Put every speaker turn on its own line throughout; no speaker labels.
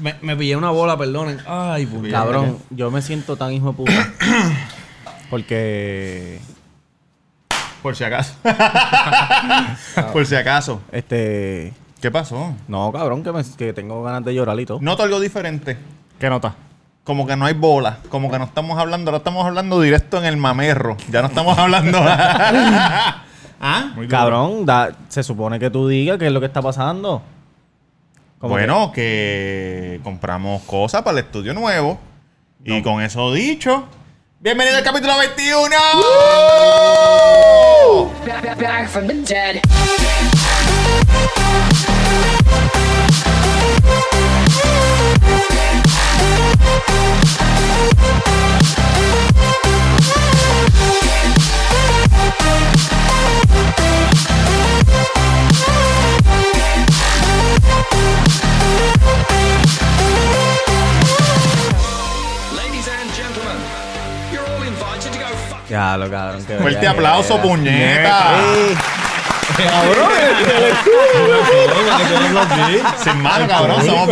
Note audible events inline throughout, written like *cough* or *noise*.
Me, me pillé una bola, perdonen. Ay, puñeta.
Cabrón, yo me siento tan hijo de puta. *coughs* Porque.
Por si acaso. *laughs* Por si acaso.
Este.
¿Qué pasó?
No, cabrón, que, me- que tengo ganas de llorar y todo.
Noto algo diferente.
¿Qué nota?
Como que no hay bola. Como que no estamos hablando. Ahora estamos hablando directo en el mamerro. Ya no estamos hablando. *laughs* *laughs* ¿Ah?
Cabrón, da- se supone que tú digas qué es lo que está pasando. Como
Bueno, que compramos cosas para el estudio nuevo. Y con eso dicho, bienvenido al capítulo 21.
back, back, back from the dead.
Ya, lo cabrón. que
Fuerte
vaya
aplauso,
mierda.
puñeta.
Sí.
Sin mano, cabrón. Somos,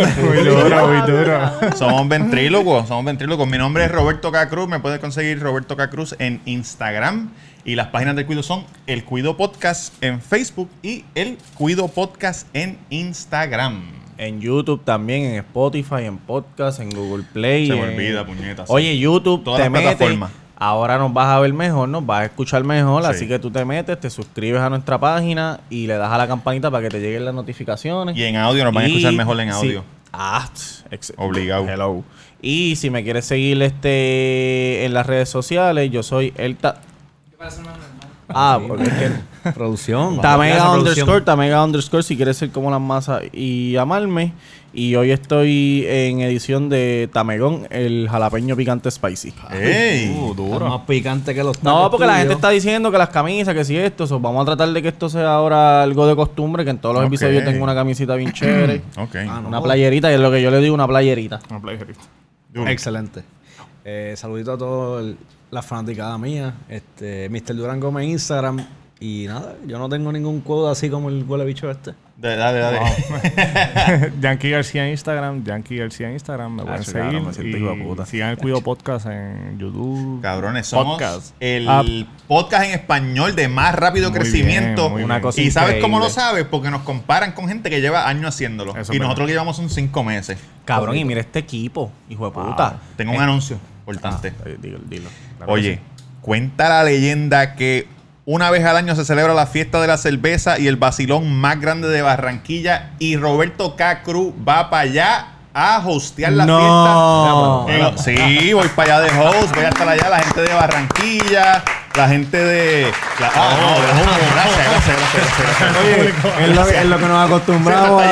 duro.
somos ventrílocos. Somos ventrílocos. Mi nombre es Roberto K. Cruz. Me puedes conseguir Roberto K. Cruz en Instagram. Y las páginas del Cuido son El Cuido Podcast en Facebook y El Cuido Podcast en Instagram.
En YouTube también, en Spotify, en podcast, en Google Play.
Se me
en-
olvida, puñeta, sí.
Oye, YouTube,
Todas
te
las
metes.
plataformas.
Ahora nos vas a ver mejor, nos vas a escuchar mejor.
Sí.
Así que tú te metes, te suscribes a nuestra página y le das a la campanita para que te lleguen las notificaciones.
Y en audio nos van a escuchar mejor en
sí.
audio.
Ah,
Obligado.
Hello. Y si me quieres seguir este en las redes sociales, yo soy el ta- Ah, porque es que
Producción.
Tamega underscore. Tamega underscore si quieres ser como las masas y amarme. Y hoy estoy en edición de Tamegón, el jalapeño picante spicy.
¡Ey!
Uh, duro.
más picante que los
No, porque la gente está diciendo que las camisas, que si esto, so, vamos a tratar de que esto sea ahora algo de costumbre, que en todos los episodios tengo una camisita bien *clears throat* chévere.
Ok.
Ah, no.
Una playerita, y es lo que yo le digo, una playerita.
Una playerista.
Duro.
Excelente. Eh, saludito a toda la fanaticada mía. Este, Mr. Durán Gómez en Instagram. Y nada, yo no tengo ningún codo así como el huele bicho este.
Dale, dale, dale. *laughs* *laughs*
Yankee García en Instagram, Yankee García en Instagram, me pueden
Ah, claro,
seguir.
me siento hijo de puta.
y sigan el Cuido Podcast en YouTube.
Cabrones, somos
Podcast.
el
Ah.
podcast en español de más rápido
Muy
crecimiento.
bien, muy
Una
bien.
cosa
y sabes cómo lo sabes? Porque nos comparan con gente que lleva años haciéndolo.
Eso
y nosotros
verdad.
llevamos son cinco meses.
Cabrón, y mira este equipo, hijo de puta.
Tengo un anuncio importante.
Eh, dilo, dilo.
Oye, cuenta la leyenda que una vez al año se celebra la fiesta de la cerveza y el vacilón más grande de Barranquilla. Y Roberto K. Cruz va para allá a hostear la
No.
fiesta. En- sí, voy para allá de host, voy a estar allá, la gente de Barranquilla, la gente de. la- ah, no, gracias, gracias, gracias, gracias.
Es lo, que- nos acostumbramos.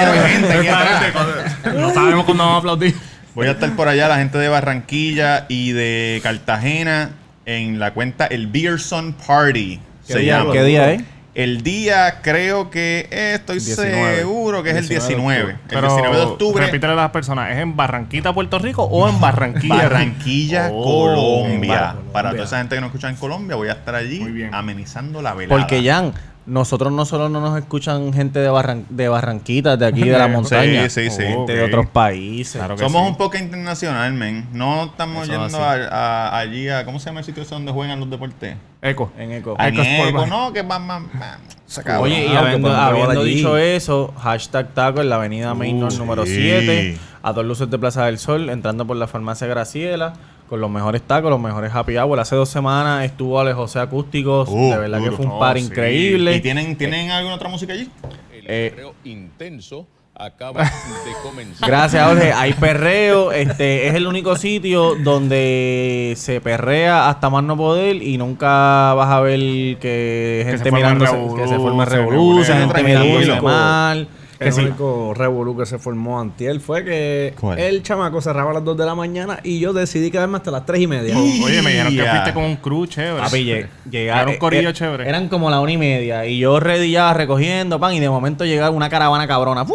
No sabemos cuándo vamos a aplaudir.
Voy a estar por allá, la gente de Barranquilla y de Cartagena, en la cuenta El Beerson Party.
¿Qué
se
día-
llama.
qué día es?
El día creo que eh, estoy
19.
seguro que es el 19. El
Pero
19 de octubre.
repítele a las personas, ¿es en Barranquita, Puerto Rico o en Barranquilla?
Barranquilla,
Oh,
Colombia.
Bar-
Para
Colombia.
toda esa gente que no escucha en Colombia, voy a estar allí amenizando la velada.
Porque, Jan, nosotros no solo no nos escuchan gente de, Barran de Barranquita, de aquí de la *laughs*
Sí,
montaña.
sí, sí.
Gente de
Ok.
otros países.
Claro que
Somos
sí.
un poco internacional, men. No estamos
Eso
yendo a, a- allí a. ¿Cómo se llama el sitio ese donde juegan los deportes?
Eco.
En eco.
A
Eco
no, que va más. más- se acabó.
Oye, y
Ah,
habiendo, dicho eso, hashtag taco en la avenida Main
Uh,
número
sí.
7, a dos luces de Plaza del Sol, entrando por la farmacia Graciela, con los mejores tacos, los mejores happy hour. Hace dos semanas estuvo Ale José Acústicos,
Uh,
de verdad
duro.
que fue un
Oh,
par
sí.
increíble.
¿Y tienen, tienen alguna otra música allí?
El
Eh,
perreo intenso acaba de *laughs* comenzar.
Gracias, Jorge. *laughs* Hay perreo. Este es el único sitio donde se perrea hasta más no poder y nunca vas a ver que gente
revolú,
que se forme
se
revolución, gente mirándose mal. Que
El
sí.
único revolú que se formó antier fue que
¿Cuál?
el chamaco cerraba a las 2 de la mañana y yo decidí quedarme hasta las 3 y media.
Oye, me dijeron que fuiste con un crew chévere.
Papi, lle- llega-
Era un corillo
eh,
chévere.
Eran como la una y media. Y yo ya recogiendo pan. Y de momento llega una caravana cabrona.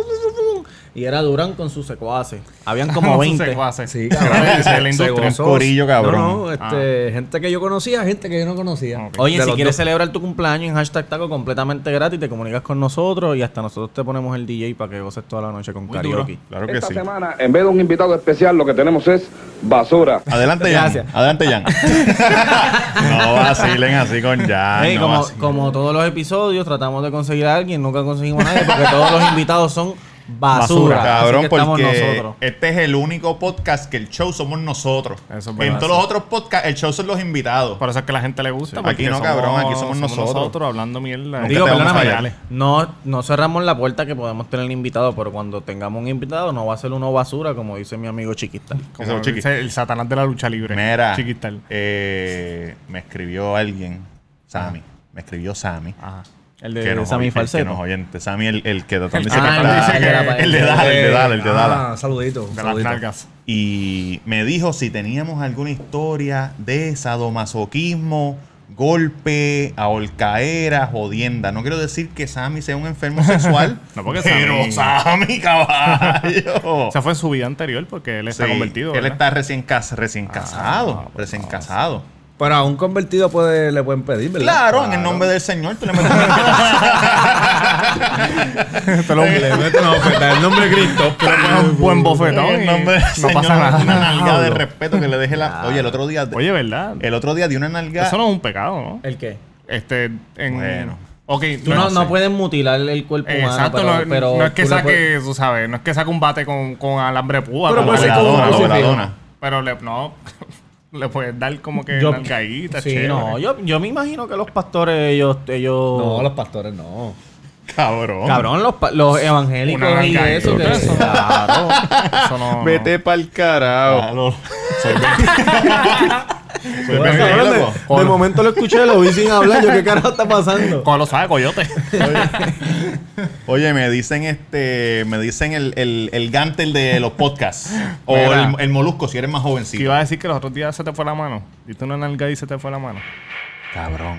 Y era Durán con sus secuaces. Habían *laughs* como 20.
Sí,
Ese
cabrón.
es la industria.
gozó.
corillo, cabrón.
No, no, este, gente que yo conocía, gente que yo no conocía.
Oye,
De
si quieres
dos.
celebrar tu cumpleaños en hashtag taco completamente gratis, te comunicas con nosotros y hasta nosotros te ponemos el DJ para que goces toda la noche con
Muy
karaoke.
Claro que
Esta
sí.
semana, en vez de un invitado especial, lo que tenemos es basura.
Adelante, Jan.
Gracias.
Adelante, Jan. *laughs* no vacilen así con Jan.
Hey,
no
como,
vacilen.
como todos los episodios, tratamos de conseguir a alguien, nunca conseguimos a nadie porque todos los invitados son basura.
Basura,
Así
Cabrón, porque
nosotros.
este es el único podcast que el show somos nosotros.
Eso es
en todos los otros podcasts, el show son los invitados.
Por eso es que a la gente le gusta.
Sí. Aquí no, cabrón, aquí somos nosotros.
hablando mierda.
Digo, perdóname, no, no cerramos la puerta que podemos tener invitado, pero cuando tengamos un invitado no va a ser uno basura, como dice mi amigo Chiquista.
Como
Eso, chiqui.
dice el satanás de la lucha libre.
Mira,
Chiquital.
eh, me escribió alguien, Sammy. Me escribió Sammy.
Ajá.
El
que
de
nos
Sammy
el que nos oyente. Sammy, el, el que también
que
que
ah,
está-
dice que era para-
El de Dala, el de Dala, *laughs* el de Dala.
Ah, saludito.
De las nalgas.
Y me dijo si teníamos alguna historia de sadomasoquismo, golpe, ahorcaera, jodienda. No quiero decir que Sammy sea un enfermo *laughs* sexual,
No, porque
pero
Sammy-
Sammy, caballo. *laughs*
O sea, fue en su vida anterior porque él está
Sí,
convertido.
Él está recién, cas- recién casado.
Ah, pues,
recién
no,
casado.
Pero a un convertido puede, le pueden pedir, ¿verdad?
Claro, en el nombre del Señor tú le metes *laughs*
Te lo-
Le meten una oferta. El nombre de Cristo.
te le pones un buen bofetón.
en el nombre del
no
Señor.
pasa nada.
Una nalgada de *laughs* respeto que le deje la. Oye, el otro día.
Oye, ¿verdad?
El otro día di una nalgada.
Eso no es un pecado, ¿no?
¿El qué?
Este, en...
Bueno.
Ok,
Tú no, no puedes mutilar el cuerpo humano,
Exacto,
pero,
no,
pero
no es que saque,
puedes-
tú sabes, no es que saque un bate con, con alambre púa.
Pero puede ser con un
dona,
crucifijo.
la
dona.
Pero le, no, *laughs* le puedes dar como que
Yo- Sí,
chévere.
no, yo, yo me imagino que los pastores, ellos... ellos
No, los pastores no.
Cabrón.
Cabrón, los, los evangélicos
Una
y eso, que
Eso.
claro.
Eso no, no.
Vete pa'l carajo. Evangélico. *laughs*
de, de momento lo escuché, lo vi sin hablar. Yo, ¿qué *laughs* carajo está pasando?
Como lo sabe, coyote. *laughs*
Oye, me dicen este, me dicen el, el, el Gantel de los podcasts. *laughs* o el, el molusco si eres más
Que
jovencito.
iba a decir que los otros días se te fue la mano. Diste una nalga y se te fue la mano.
Cabrón.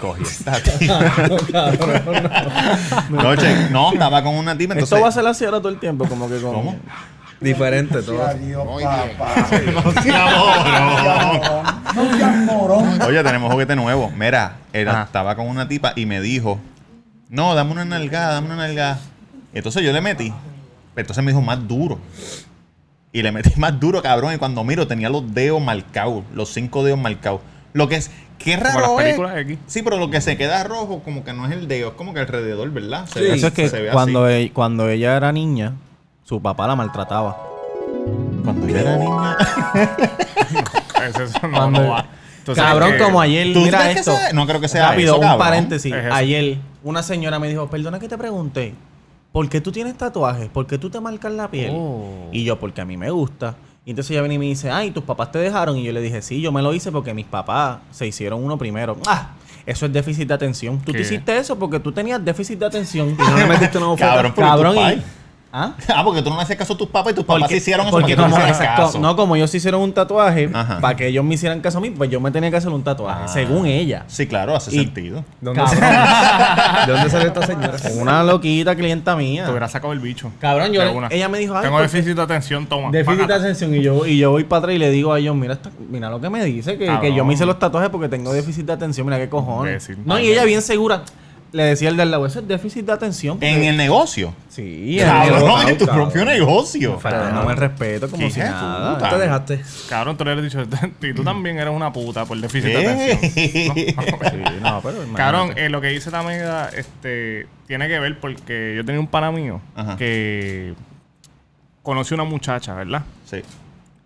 Cogí esta tipa. no, che, no, estaba con una tipa, entonces.
Esto va a ser así ahora todo el tiempo, como que con...
¿Cómo?
Diferente todo.
Oye, tenemos juguete nuevo. Mira, él
Ajá.
estaba con una tipa y me dijo, no, dame una nalgada, dame una nalgada. Entonces yo le metí. Entonces me dijo más duro. Y le metí *laughs* más duro, cabrón. Y cuando miro tenía los dedos marcados, los cinco dedos marcados. Lo que es, qué
Como
raro
las
es.
películas de aquí.
Sí, pero lo que se queda rojo como que no es el dedo, es como que alrededor, ¿verdad? Se
Sí.
ve-
Eso es que
se ve
cuando,
así.
e- cuando ella era niña, su papá la maltrataba.
Cuando yo era niña.
Eso, *laughs* eso no,
Cuando-
no va. Tú sabes
Cabrón,
que-
como ayer,
¿Tú
mira
crees que
esto.
sea- no creo que sea
Rápido,
eso,
un
cabrón.
paréntesis.
Es eso.
Ayer, una señora me dijo, perdona que te pregunte, ¿por qué tú tienes tatuajes? ¿Por qué tú te marcas la piel?
Oh.
Y yo, porque a mí me gusta. Y entonces ella viene y me dice, ay, tus papás te dejaron. Y yo le dije, sí, yo me lo hice porque mis papás se hicieron uno primero. Ah, eso es déficit de atención. Tú te hiciste eso porque tú tenías déficit de atención.
Y no le metiste una *laughs* bofeta.
Cabrón, pero
Cabrón, y-. ¿Ah? *laughs*
Ah, porque tú no le hacías caso a tus papás y tus papás
Porque,
se hicieron eso
porque
para que tú
exacto,
caso.
no, como ellos se hicieron un tatuaje,
Ajá.
para que ellos me hicieran caso a mí, pues yo me tenía que hacer un tatuaje,
Ah.
según ella.
Sí, claro, hace
Y-
sentido.
¿Dónde. ¿De *laughs* dónde salió esta señora? *laughs*
Una loquita clienta mía.
Te hubiera sacado el bicho.
Cabrón, yo le- ella me dijo, ay,
Tengo
¿por
déficit de atención, toma.
Déficit de atención y yo, y yo voy para atrás y le digo a ellos, mira, esta- mira lo que me dice, que, que yo me hice los tatuajes porque tengo déficit de atención, mira qué cojones. No, y ella bien segura, le decía el del lado, eso es déficit de atención. porque-
En el negocio.
Sí, en el
Cabrón,
negocio.
en tu
cabrón.
propio negocio.
Faltándome el respeto como
¿Qué
si
es
nada.
puta?
te dejaste?
Cabrón, tú le has dicho, y *laughs* tú también eres una puta por déficit de atención.
¿Qué? *laughs*
Sí, no, pero imagínate.
Cabrón, eh, lo que dice la amiga este, tiene que ver porque yo tenía un pana mío
Ajá.
que conoció una muchacha, ¿verdad?
Sí.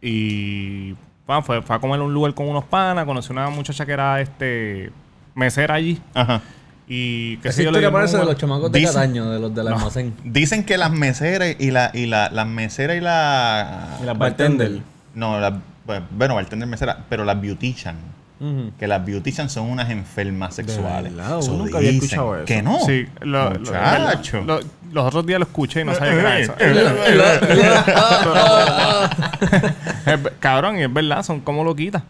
Y bueno, fue, fue a comer a un lugar con unos panas, conoció una muchacha que era este mesera allí.
Ajá.
Y que
Esa
yo le
parece de los chamacos de
Dice-
Cataño, de los del almacén.
Dicen que las meseras y la, y la, las meseras y la.
Y las bartender.
No, la, bueno, bartender mesera, pero las beautician. Que las beautician son unas enfermas sexuales.
verdad?
Eso
Nunca había
dicen.
escuchado eso.
Que no.
Sí, lo- lo-
Muchacho.
lo- los otros días lo escuché y no sabía qué era eso. *laughs* *laughs* Cabrón, y es verdad, son como loquitas.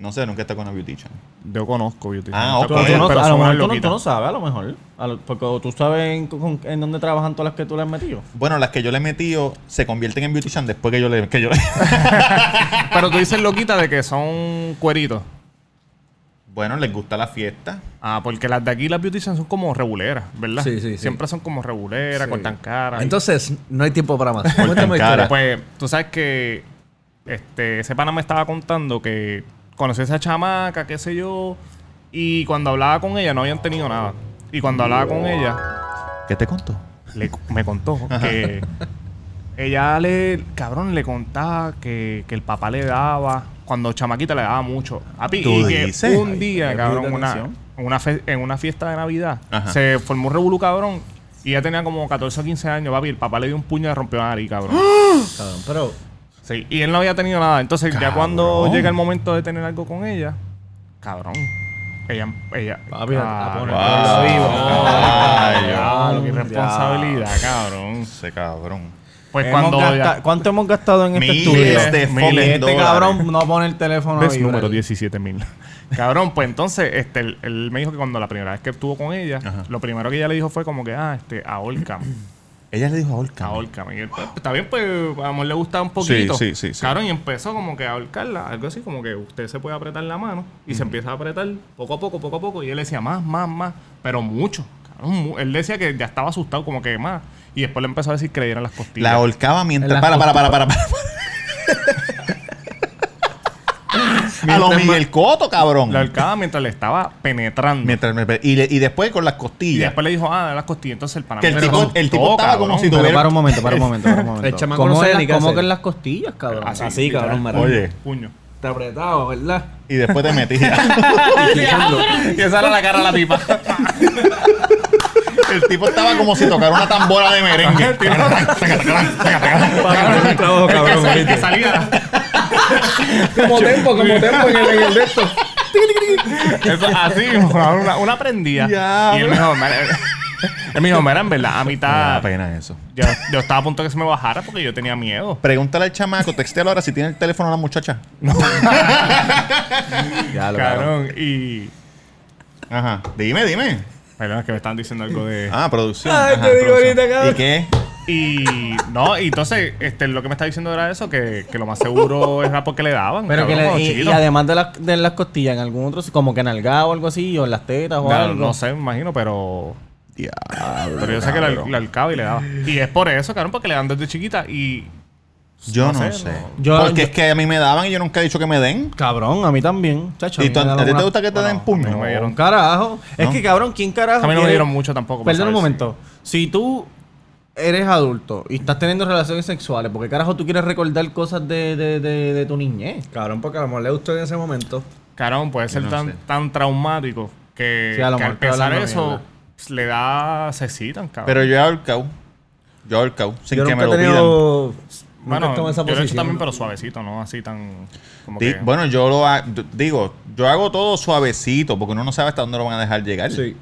No sé, nunca está con una beautician.
Yo conozco beauty.
Ah, ok.
Tú, no-
pero
a lo mejor tú no, tú
loquitas.
no sabes, a lo mejor. A lo- porque tú sabes en, con- en dónde trabajan todas las que tú le has metido.
Bueno, las que yo le he metido se convierten en beautician después que yo le... Que yo le... *laughs* *laughs*
Pero tú dices loquita de que son cueritos.
bueno, les gusta la fiesta.
Ah, porque las de aquí, las beauticians son como reguleras, ¿verdad?
Sí, sí, sí.
Siempre son como reguleras,
Sí.
cortan caras.
Entonces, no hay tiempo para más. Cuéntame
cara.
historia.
Pues tú sabes que este, ese pana me estaba contando que conocí a esa chamaca, qué sé yo, y cuando hablaba con ella no habían tenido nada. Y cuando hablaba con ella,
¿Qué te contó?
le- me contó que ella le, cabrón, le contaba que, que el papá le daba, cuando chamaquita le daba mucho. Papi,
¿Tú
y que
dices?
un día,
Ay,
cabrón, una, una, fe- en una fiesta de Navidad,
Ajá.
se formó un revolú, cabrón. Y ella tenía como 14 o 15 años, papi. El papá le dio un puño y le rompió la nariz, cabrón. *gasps*
Cabrón, Pero,
Sí, y él no había tenido nada. Entonces, ya cuando llega el momento de tener algo con ella, cabrón. Ella, ella.
Papi, a poner
Wow.
Ay,
Ay,
diablo, qué irresponsabilidad, cabrón.
Ese cabrón.
Pues
Hemos
cuando.
gasta-
ya-
¿Cuánto hemos gastado en este
Miles
estudio?
de
este
dólares.
cabrón no pone el teléfono vibrar.
número 17 mil. *laughs* Cabrón, pues entonces, este, él, él me dijo que cuando la primera vez que estuvo con ella,
Ajá.
lo primero que ella le dijo fue como que, ah, este, ahorcame.
Ella le dijo a Olca.
Ahorcame. Y él, pues, está bien, pues, a lo mejor le gusta un poquito.
sí, sí, sí.
Cabrón, y empezó como que a ahorcarla, algo así, como que usted se puede apretar la mano y se empieza a apretar poco a poco, poco a poco. Y él decía más, más, más, pero mucho. Cabrón, mu- él decía que ya estaba asustado, como que más. Y después le empezó a decir que le dieran las costillas.
La ahorcaba
En
mientras... Para, para, para, para, para. A lo Miguel Coto, cabrón.
La ahorcaba mientras le estaba penetrando.
Mientras me- y, le- y después con las
y
costillas.
después le dijo, ah, las costillas. Entonces el pana
Que el tipo- el tipo estaba como si
Pero
tuviera-
para un momento, para un momento, para un momento.
El chamaco
¿Cómo,
no
cómo que en las costillas, cabrón?
Así,
así, cabrón, mira.
Oye,
Puño.
Está apretado, ¿verdad?
y después te metía.
y esa era la cara de la tipa.
el tipo estaba como si tocara una tambora de merengue.
el que, el que salía.
Como tempo, como tempo en el, en el de esto.
Eso, así, una, una prendía.
Ya,
y él me dijo, él me dijo, mira, en verdad, a
Me da
mitad.
pena eso.
Yo, yo estaba a punto de que se me bajara porque yo tenía miedo.
Pregúntale al chamaco, textéalo ahora si tiene el teléfono a la muchacha.
Ya lo. Cabrón,
y.
Ajá. Dime, dime.
Perdón, es que me estaban diciendo algo de.
Ah, producción.
Ay,
Ajá,
te digo
producción.
ahorita, cabrón.
¿Y qué?
Y. No, y entonces, este, lo que me está diciendo era eso, que, que lo más seguro era porque le daban.
Pero que le- y, y además de, las de las costillas, en algún otro, como que en el o algo así, o en las tetas o
No,
algo.
no sé, me imagino, pero.
Diablo,
Pero yo sé que la, la alcaba y le daba. Y es por eso, cabrón, porque le dan desde chiquita y.
Yo
no
no,
sé,
sé.
no.
Yo-
Porque
yo-
es que a mí me daban y yo nunca he dicho que me den.
Cabrón, a mí también. Chacho,
¿Y
mí
a ti te gusta que te den puño?
a mí no me dieron.
Un carajo. Es que cabrón, ¿quién carajo?
A mí no me dieron mucho tampoco.
Perdón un
saber
momento. Si tú eres adulto y estás teniendo relaciones sexuales, ¿por qué carajo tú quieres recordar cosas de, de, de, de tu niñez?
Cabrón, porque a lo mejor le gustó en ese momento.
Cabrón, puede ser
no
tan,
sé.
tan traumático que,
Sí, a lo
que al pensar eso
mierda.
pues, le da. Se excitan, cabrón.
Pero yo he ahorcado. Yo he ahorcado. Sin
yo
que me lo pidan.
tenido... Nunca
bueno, yo lo he hecho
posición.
también, pero suavecito, ¿no? Así tan. Como
Di-
que,
Bueno, yo lo ha- digo, yo hago todo suavecito porque uno no sabe hasta dónde lo van a dejar llegar.
Sí.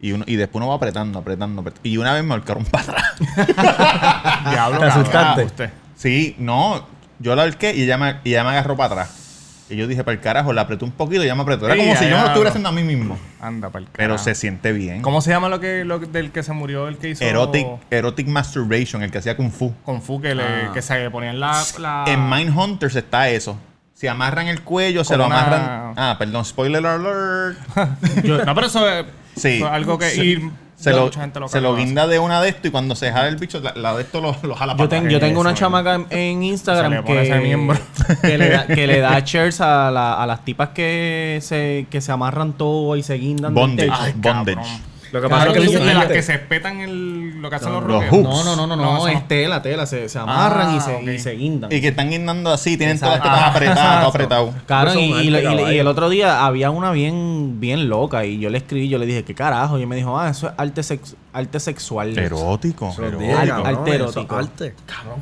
Y, uno, y después uno va apretando, apretando, apretando. Y una vez me ahorcaron para atrás. *laughs*
Diablo,
¿Te asustaste?
usted.
sí, no. Yo la ahorqué y ella, me, y ella me agarró para atrás. Y yo dije, para el carajo, la apreté un poquito y ella me apretó. Era como si yo me lo estuviera haciendo a mí mismo.
Anda, para el
Pero se siente bien.
¿Cómo se llama lo que, lo del que se murió, el que hizo.
Erotic, erotic masturbation, el que hacía Kung Fu.
Kung Fu que, le, que se ponían la. la
En Mindhunters está eso. Se amarran el cuello, se lo
una-
amarran. Ah, perdón, spoiler alert. *laughs*
no, pero eso es
Sí.
eso es algo que. y
Se lo, se lo guinda de una de esto y cuando se jala el bicho, la, la de esto lo, lo jala
Yo,
para
ten-
atrás.
yo tengo una chamaca en, en
Se
Instagram
le pone ese
que,
miembro. *laughs*
que, le da, que le da *laughs* shares a, la- a las tipas que se, que se amarran todo y se guindan. del
Bondage.
techo.
Ay,
bondage.
cabrón.
Lo que
Claro,
pasa es que
tú
de las que se espetan el, lo que hacen los,
Los
rockeros.
No, no, no, no,
No,
es tela, tela. Se, se amarran y, se,
ok.
y se guindan.
Y que están guindando así, tienen
Exacto.
todas las tetas apretadas, todo apretado.
Claro, y, y el otro día había una bien, bien loca y yo le escribí, yo le dije, ¿qué carajo? Y me dijo, ah, eso es arte, sex- arte sexual.
Erótico.
Arte, arte erótico.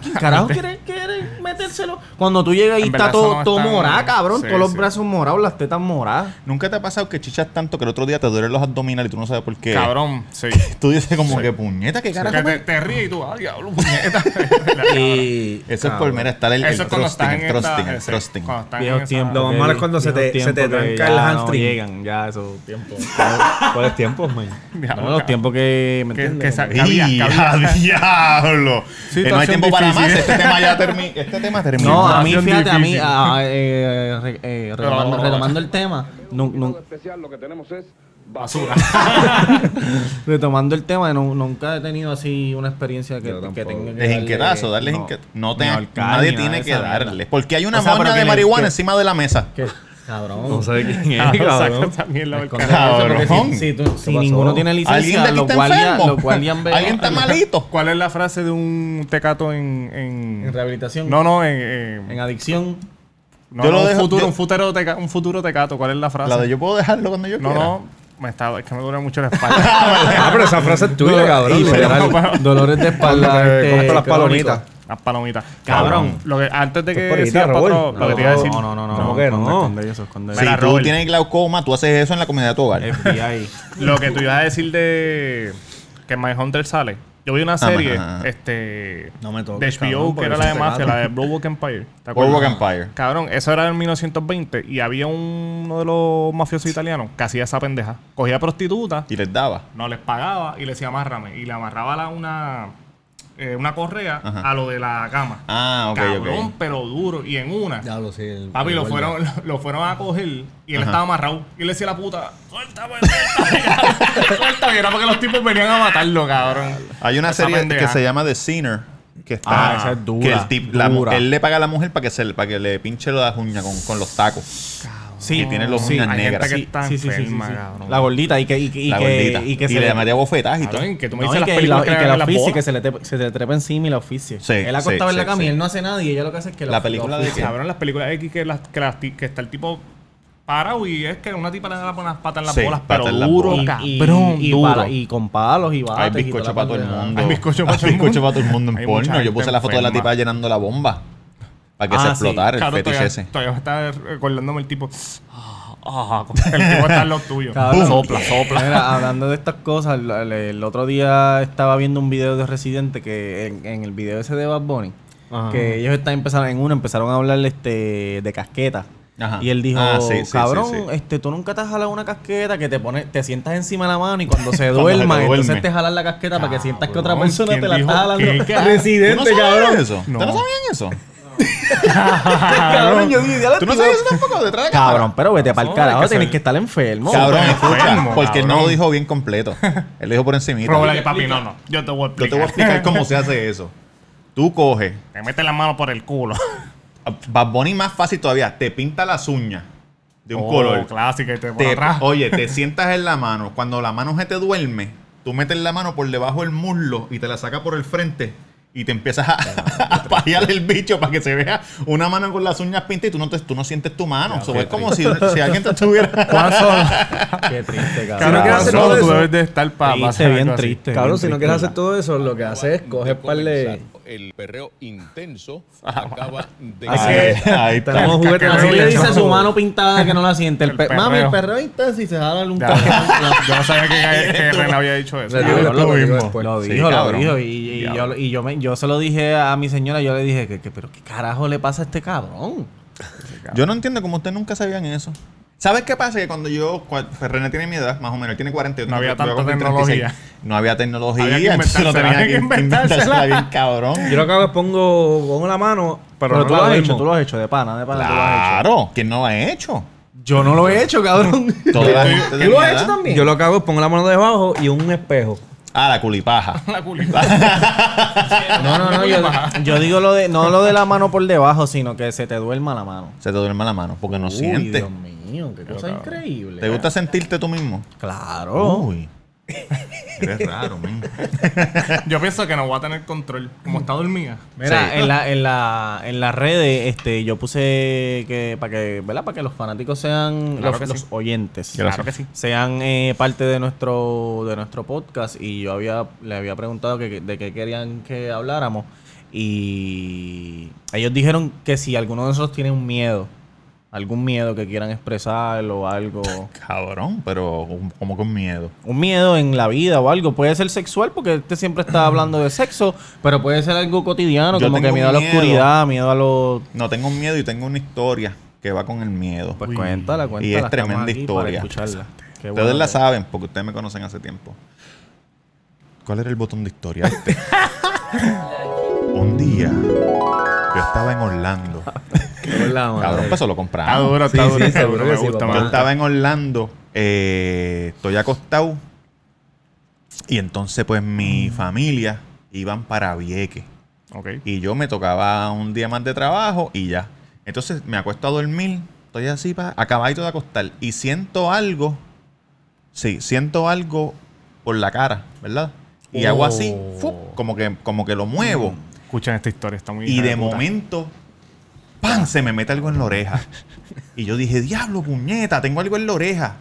¿Quién carajo quiere, quiere metérselo? Cuando tú llegas y está todo,
no
morado, cabrón.
Sí,
todos los
sí.
brazos morados, las tetas moradas.
¿Nunca te ha pasado que chichas tanto que el otro día te duelen los abdominales y tú no sabes por qué?
Cabrón, sí. *laughs*
Tú dices como que puñeta, ¿qué carajo?
Que te,
me-?"
te ríes y tú, ah, diablo, puñeta. *laughs*
Y
Eso es por, mira, estar el, el
Eso
thrusting, el thrusting, el thrusting.
tiempos.
Lo más malo es cuando se te-
que
tranca el hamstring.
Llegan, ya esos tiempos.
¿Cuáles tiempos, man? *laughs*
Los tiempos que, ¿me
Que-
entiendes?
que
Como-
Cabía,
¡Y
cabía.
a *laughs* diablo! Eh, no hay tiempo para más.
difícil.
Este tema ya *laughs* terminó. Este tema terminó.
No, a mí, fíjate, a mí,
difícil.
ah, eh, eh, retomando,
No.
retomando el tema, nu- nu-
especial lo que tenemos es
Basura. *laughs*
retomando el tema, nu- nunca he tenido así una experiencia que, que tenga que
Es inquietazo, darle
no,
inquiet- No, te,
ahorcar,
nadie tiene que
esa mierda.
darle. Porque hay una
O sea,
moña
pero
de
que
marihuana
que-
encima de la mesa.
¿Qué? Cabrón.
No sé quién es, *laughs* cabrón.
eso, porque
Cabrón.
si, si tú- si
pasó?
ninguno tiene
¿Alguien de
licencia,
aquí enfermo?
los guardias *laughs* ven-
¿Alguien está malito?
¿Cuál es la frase de un tecato en. En,
En rehabilitación.
No, no, en. en-
En adicción.
no,
Yo
no,
lo
un,
dejo-
futuro,
yo-
un, futuro teca- un futuro tecato. ¿Cuál es la frase?
La de yo puedo dejarlo cuando yo
No,
quiera.
no. Me está, es que me duele mucho la *laughs* espalda.
Ah, pero esa frase es tuya, cabrón.
Dolores de espalda. Este,
con las palomitas.
Las palomitas.
Cabrón.
Lo que, antes de que
por
sigas para otro, lo que te iba a decir.
No, no, no, no.
¿Cómo que no?
esconde eso, esconde
Si tú
Robert.
tienes glaucoma, tú haces eso en la comida de tu hogar. *laughs*
FBI.
Lo que tú ibas a decir de que My Hunter sale. Yo vi una serie
ajá, ajá.
este,
No me toques,
de HBO
cabrón,
que era la de mafia, la de Boardwalk Empire. ¿Te acuerdas?
Boardwalk Empire.
Cabrón, eso era en 1920 y había uno de los mafiosos italianos que hacía esa pendeja. Cogía prostitutas,
Y les daba.
no les pagaba y le decía amárrame. Y le amarraba la- una, eh, una correa
Ajá.
a lo de la cama.
Ah, ok,
Cabrón, pero duro. Y en una,
Diablo, sí. el-
Papi,
el
lo
guardia.
fueron, *laughs* lo fueron a coger y él
Ajá.
estaba amarrado. Y él le decía a la puta, suéltame, suéltame. *laughs* suéltame. Y era porque los tipos venían a matarlo, cabrón.
Hay una
Esa
serie
pendeja.
que se llama The Sinner. Que está.
Ah, esa es dura,
Que el tip- la
dura.
él le paga a la mujer para que, se, para que le pinche las uñas con, con los tacos.
Sí,
Y tiene los
sí.
uñas negras.
que
Sí,
está
Sí, sí, sí, sí,
enferma,
sí.
cabrón.
La gordita y que, y, que- y
la
que,
gordita.
y que
y
se
le
le
bofetadas y todo.
Que tú me
No,
dices
y que, y la,
que
que la que se le, te- se le trepa encima y la oficie.
Sí,
él acostaba
sí,
en la
sí,
cama y él no hace nada y ella lo que hace es que
La película de
oficia.
Cabrón, las películas X que, las, que, las que está el tipo parado y es que una tipa le da las patas en las
Sí,
bolas,
patas
pero
en las
duro, cabrón,
y,
duro.
y con palos y bates.
Hay bizcocho para todo el mundo.
Hay bizcocho para todo el mundo.
en porno. Yo puse la foto de la tipa llenando la bomba. Para que se
Ah, sí.
explotara el fetiche
todavía,
ese.
todavía está recordándome el tipo. Ah, ah, el tipo está en lo tuyo.
Cabrón.
Sopla, sopla.
Mira, hablando de estas cosas, el, otro día estaba viendo un video de Residente que en, en el video ese de Bad Bunny,
Ajá.
que ellos están empezaron en uno, empezaron a hablar este, de casqueta.
Ajá.
Y él dijo,
Ah, sí, sí,
cabrón,
sí, sí.
este, tú nunca te has jalado una casqueta que te pone, te sientas encima de la mano y cuando se *laughs*
Cuando
duerma, entonces
duerme.
te jalas la casqueta para que sientas que otra persona
¿quién
te la está jalando.
qué, cabrón? *laughs*
¿Tú
Residente,
no
cabrón.
eso? ¿Tú no
No.
sabías eso?
Cabrón, yo dije, "Diablo,
¿Tú no
tío".
sabías eso tampoco? Detrás de
Cabrón,
cámara.
pero vete para el carajo,
que
tienes que estar enfermo.
Cabrón, escucha. Porque él no lo dijo bien completo. Él lo dijo por encima.
Roble, papi, no, no. Yo te voy a
Yo
explicar.
te voy a explicar cómo se hace eso. Tú coges.
Te metes la mano por el culo. *laughs*
Bad Bunny más fácil todavía. Te pinta las uñas de un
Oh,
color.
clásica y te
Te-
atrás. *laughs*
oye, te sientas en la mano. Cuando la mano se te duerme, tú metes la mano por debajo del muslo y te la sacas por el frente. Y te empiezas a, *laughs* a pajear el bicho para que se vea una mano con las uñas pintadas y tú no, te, tú no sientes tu mano. So, es como si, si alguien te estuviera. *laughs* *laughs*
Qué triste, cabrón.
Si no quieres hacer todo
tú
eso-
debes de estar para
bien triste.
Cabrón, si no quieres hacer todo eso, lo que haces es coger par de.
El perreo intenso *laughs* acaba de
Ahí, ahí está.
Tenemos juguetes
Así le dice su mano pintada que no la siente. El
El
pe-
perreo.
Mami, el perreo intenso y se jala un
Ya. *laughs* Yo no sabía que, que René había dicho eso.
Le digo
Cabrón,
lo
lo
mismo.
dijo, Lo
Sí,
dijo, lo
cabrón.
dijo. Y, y yo, y yo, me- yo se lo dije a mi señora, yo le dije que, que, pero qué carajo le pasa a este cabrón.
Yo no entiendo cómo ustedes nunca sabían eso. ¿Sabes qué pasa? Que cuando yo, cua- pues René tiene mi edad, más o menos, él tiene 40. yo
No
tengo-
había tanta tecnología.
36. No había tecnología,
Había que
entonces no tenía
había
que
que inventársela.
bien cabrón.
Yo lo que hago es pongo, pongo la mano, pero,
Pero,
no
tú lo has hecho, tú lo has hecho de pana, de pana.
Claro, ¿quién no lo ha hecho?
Yo no lo he hecho, cabrón. ¿Tú *laughs* lo has hecho también?
Yo lo que hago es pongo la mano debajo y un espejo.
Ah, la culipaja. *laughs*
La culita. *laughs*
No, no, no. Yo, yo digo lo de, no lo de la mano por debajo, sino que se te duerma la mano.
Se te duerme la mano porque no
Uy,
siente.
Dios mío, qué cosa increíble.
¿Te gusta sentirte tú mismo?
Claro.
Uy. Eres raro, men. *laughs*
Yo pienso que no voy a tener control. Como está dormida.
Mira,
Sí.
en, la, en, la, en las redes, este, yo puse que para que, ¿verdad? Para que los fanáticos sean
Claro
los,
que sí.
los oyentes.
Claro que sí.
Sean eh, parte de nuestro, de nuestro podcast. Y yo había, le había preguntado que, de qué querían que habláramos. Y ellos dijeron que si alguno de nosotros tiene un miedo, algún miedo que quieran expresar o algo.
Cabrón, pero como con miedo.
un miedo en la vida o algo. Puede ser sexual, porque este siempre está *clears throat* hablando de sexo, pero puede ser algo cotidiano,
Yo
como que miedo a la oscuridad, miedo a lo.
No tengo un miedo y tengo una historia que va con el miedo.
Pues cuéntala, cuéntala.
Y es tremenda historia.
escucharla. Qué
ustedes
bueno
la
que-
saben porque ustedes me conocen hace tiempo. ¿Cuál era el botón de historia? Este. *laughs* un día yo estaba en Orlando. *laughs* Cabrón, pues eso lo compramos.
Está duro, está
Sí,
duro.
sí,
está
seguro
duro.
que
Me gusta,
Yo estaba en Orlando, eh, estoy acostado y entonces pues mi familia iban para Vieques
Ok.
y yo me tocaba un día más de trabajo y ya. Entonces me acuesto a dormir, estoy así pa, acabadito de acostar y siento algo, sí, siento algo por la cara, ¿verdad? Y hago así, ¡fup! como que, como que lo muevo.
Escuchen esta historia, está muy
Y de
puta.
momento, ¡pam! Se me mete algo en la oreja. Y yo dije, diablo, puñeta, tengo algo en la oreja.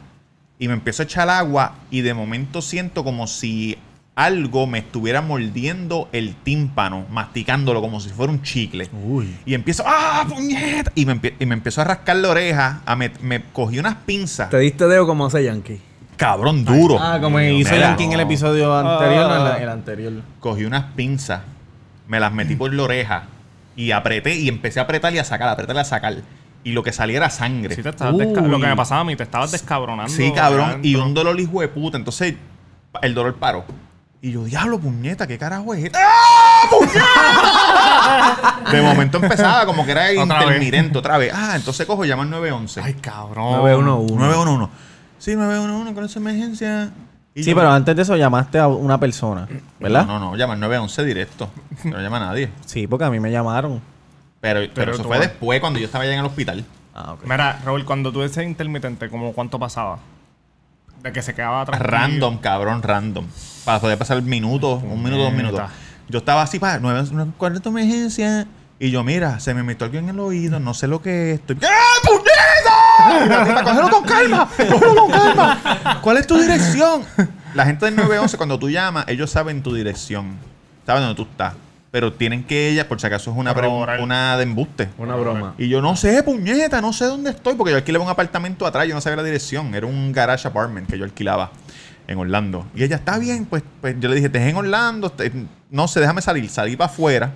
Y me empiezo a echar agua y de momento siento como si algo me estuviera mordiendo el tímpano, masticándolo como si fuera un chicle. Y empiezo, ¡ah, puñeta! Y me, empie- y me empiezo a rascar la oreja, a me, me cogí unas pinzas.
Te diste dedo como hace Yankee.
Cabrón, duro.
Ah, como hizo
Mira,
Yankee en el episodio anterior, no, en la- el anterior.
cogí unas pinzas, me las metí por la oreja y apreté y empecé a apretar y a sacar, a apretar y a sacar. Y lo que salía era sangre.
Sí, te estabas desca- lo que me pasaba a mí, te estabas descabronando.
Sí, cabrón. Y un dolor hijo de puta. Entonces, el dolor paró. Y yo, diablo, puñeta, ¿qué carajo es esto? ¡Ah, puñeta! De momento empezaba como que era *laughs*
Otra vez.
intermitente otra vez. Ah, entonces cojo, llamo al 911.
Ay, cabrón.
911.
911. Sí, 911 con esa emergencia. Y
Sí,
yo-
pero antes de eso llamaste a una persona, ¿verdad?
No, no, no, llama al 911 directo. No llama a nadie.
Sí, porque a mí me llamaron.
Pero, pero, eso fue
vas-
después, cuando yo estaba ya en el hospital.
Ah, ok.
Mira, Raúl, cuando tú ese intermitente, como ¿cuánto pasaba? De que se quedaba atrás.
Random, cabrón, random. Para poder pasar minutos, un minuto, dos minutos. Yo estaba así para nueve, nueve, ¿cuál es tu emergencia? Y yo, mira, se me metió algo en el oído, no sé lo que es. Estoy. ¡Ah, puñeta! Cógelo con calma, cógelo con calma. ¿Cuál es tu dirección? La gente del 911, cuando tú llamas, ellos saben tu dirección. Saben dónde tú estás. Pero tienen que ella, por si acaso es una, una de embuste.
Una broma.
Y yo no sé, puñeta, no sé dónde estoy, porque yo alquilaba un apartamento atrás, yo no sabía la dirección. Era un garage apartment que yo alquilaba en Orlando. Y ella, está bien, pues, pues yo le dije, te dejé en Orlando, te- no sé, déjame salir. Salí para afuera,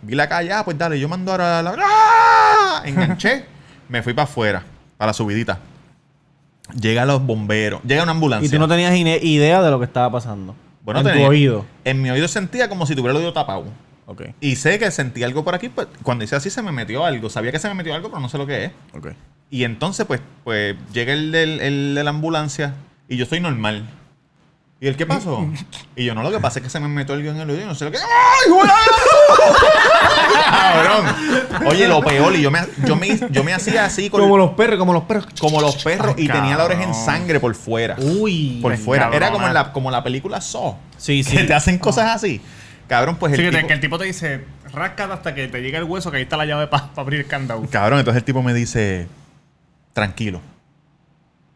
vi la calle, ah, pues dale, yo mando ahora la... ¡Ah! Enganché, me fui para afuera, para la subidita. Llega los bomberos, llega una ambulancia.
Y tú no tenías idea de lo que estaba pasando.
Bueno,
en
tenía-
tu oído.
En mi oído sentía como si tuviera el oído tapado.
Ok,
Y sé que sentí algo por aquí, pues cuando hice así se me metió algo. Sabía que se me metió algo, pero no sé lo que es.
ok.
Y entonces, pues, pues llega el, del- el de la ambulancia y yo estoy normal. ¿Y el qué pasó? *laughs* Y yo, no, lo que pasa es que se me metió algo en el oído y no sé lo que. ¡Ay, güey! *laughs* Cabrón. Oye, lo peor, y yo me, yo me, yo me hacía así con-
Como los perros, como los perros.
como los perros
Ay,
y tenía la oreja en
cabrón.
sangre por fuera.
Uy.
por fuera. Era
cabrona.
como en la, como la película Saw.
Sí,
Que
sí.
te hacen cosas así. Cabrón, pues
Sí,
el
que, te-
tipo-
que el tipo te dice, ráscate hasta que te llegue el hueso, que ahí está la llave para abrir el candado.
Cabrón, entonces el tipo me dice, tranquilo.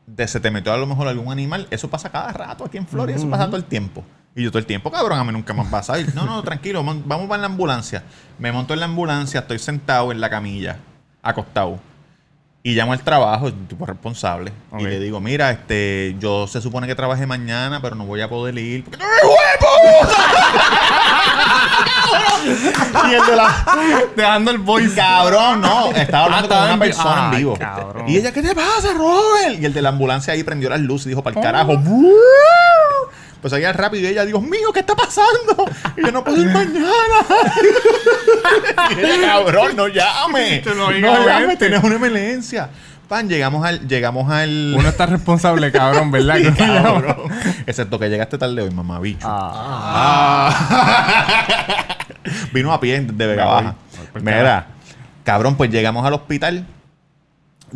De se te metió a lo mejor algún animal. Eso pasa cada rato aquí en Florida. Eso pasa todo el tiempo. Y yo todo el tiempo, cabrón, a mí nunca me ha pasado. Y, No, no, tranquilo, vamos para la ambulancia. Me monto en la ambulancia, estoy sentado en la camilla, acostado. Y llamo al trabajo, el tipo responsable. Y le digo, mira, este, yo se supone que trabajé mañana, pero no voy a poder ir. Porque ¡No, *laughs* y el de la,
Dejando el voice.
Cabrón, no. Estaba hablando
Ah,
con
estaba
una persona
Ay,
en vivo.
cabrón.
Y ella, ¿qué te pasa, Robert? Y el de la ambulancia ahí prendió las luces y dijo, para el carajo. Pues allá rápido y ella, Dios mío, ¿qué está pasando? Y yo no puedo ir mañana. *laughs* y ella, cabrón, no llame. *laughs* No llame,
vete.
tienes una emergencia. Pan, llegamos al, llegamos al.
Uno está responsable, cabrón, ¿verdad? *laughs*
Sí, cabrón. Excepto que llegaste tarde hoy, mamá, bicho. Vino a pie de Vega. Baja. Mira, cabrón, pues llegamos al hospital.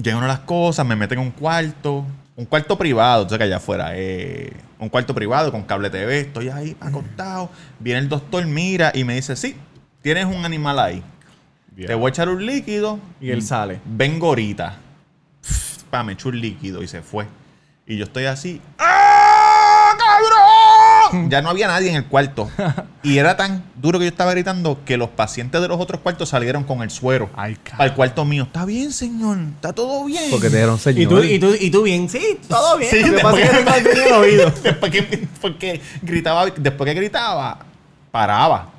Llegan las cosas, me meten en un cuarto. Un cuarto privado, tú sabes que allá afuera, eh, un cuarto privado con cable TV, estoy ahí acostado, viene el doctor, mira y me dice, sí, tienes un animal ahí, te voy a echar un líquido
Y él sale.
vengo ahorita. Pff, Pa, me echó un líquido y se fue. Y yo estoy así. ¡Ah! *laughs* Ya no había nadie en el cuarto. Y era tan duro que yo estaba gritando que los pacientes de los otros cuartos salieron con el suero.
Ay.
Al cuarto mío. Está bien, señor. Está todo bien.
Porque te dieron señor.
Y tú, y, tú, y tú bien, sí, todo bien. *laughs*
Sí,
que
después,
es que *laughs*
después porque gritaba, después que gritaba, paraba.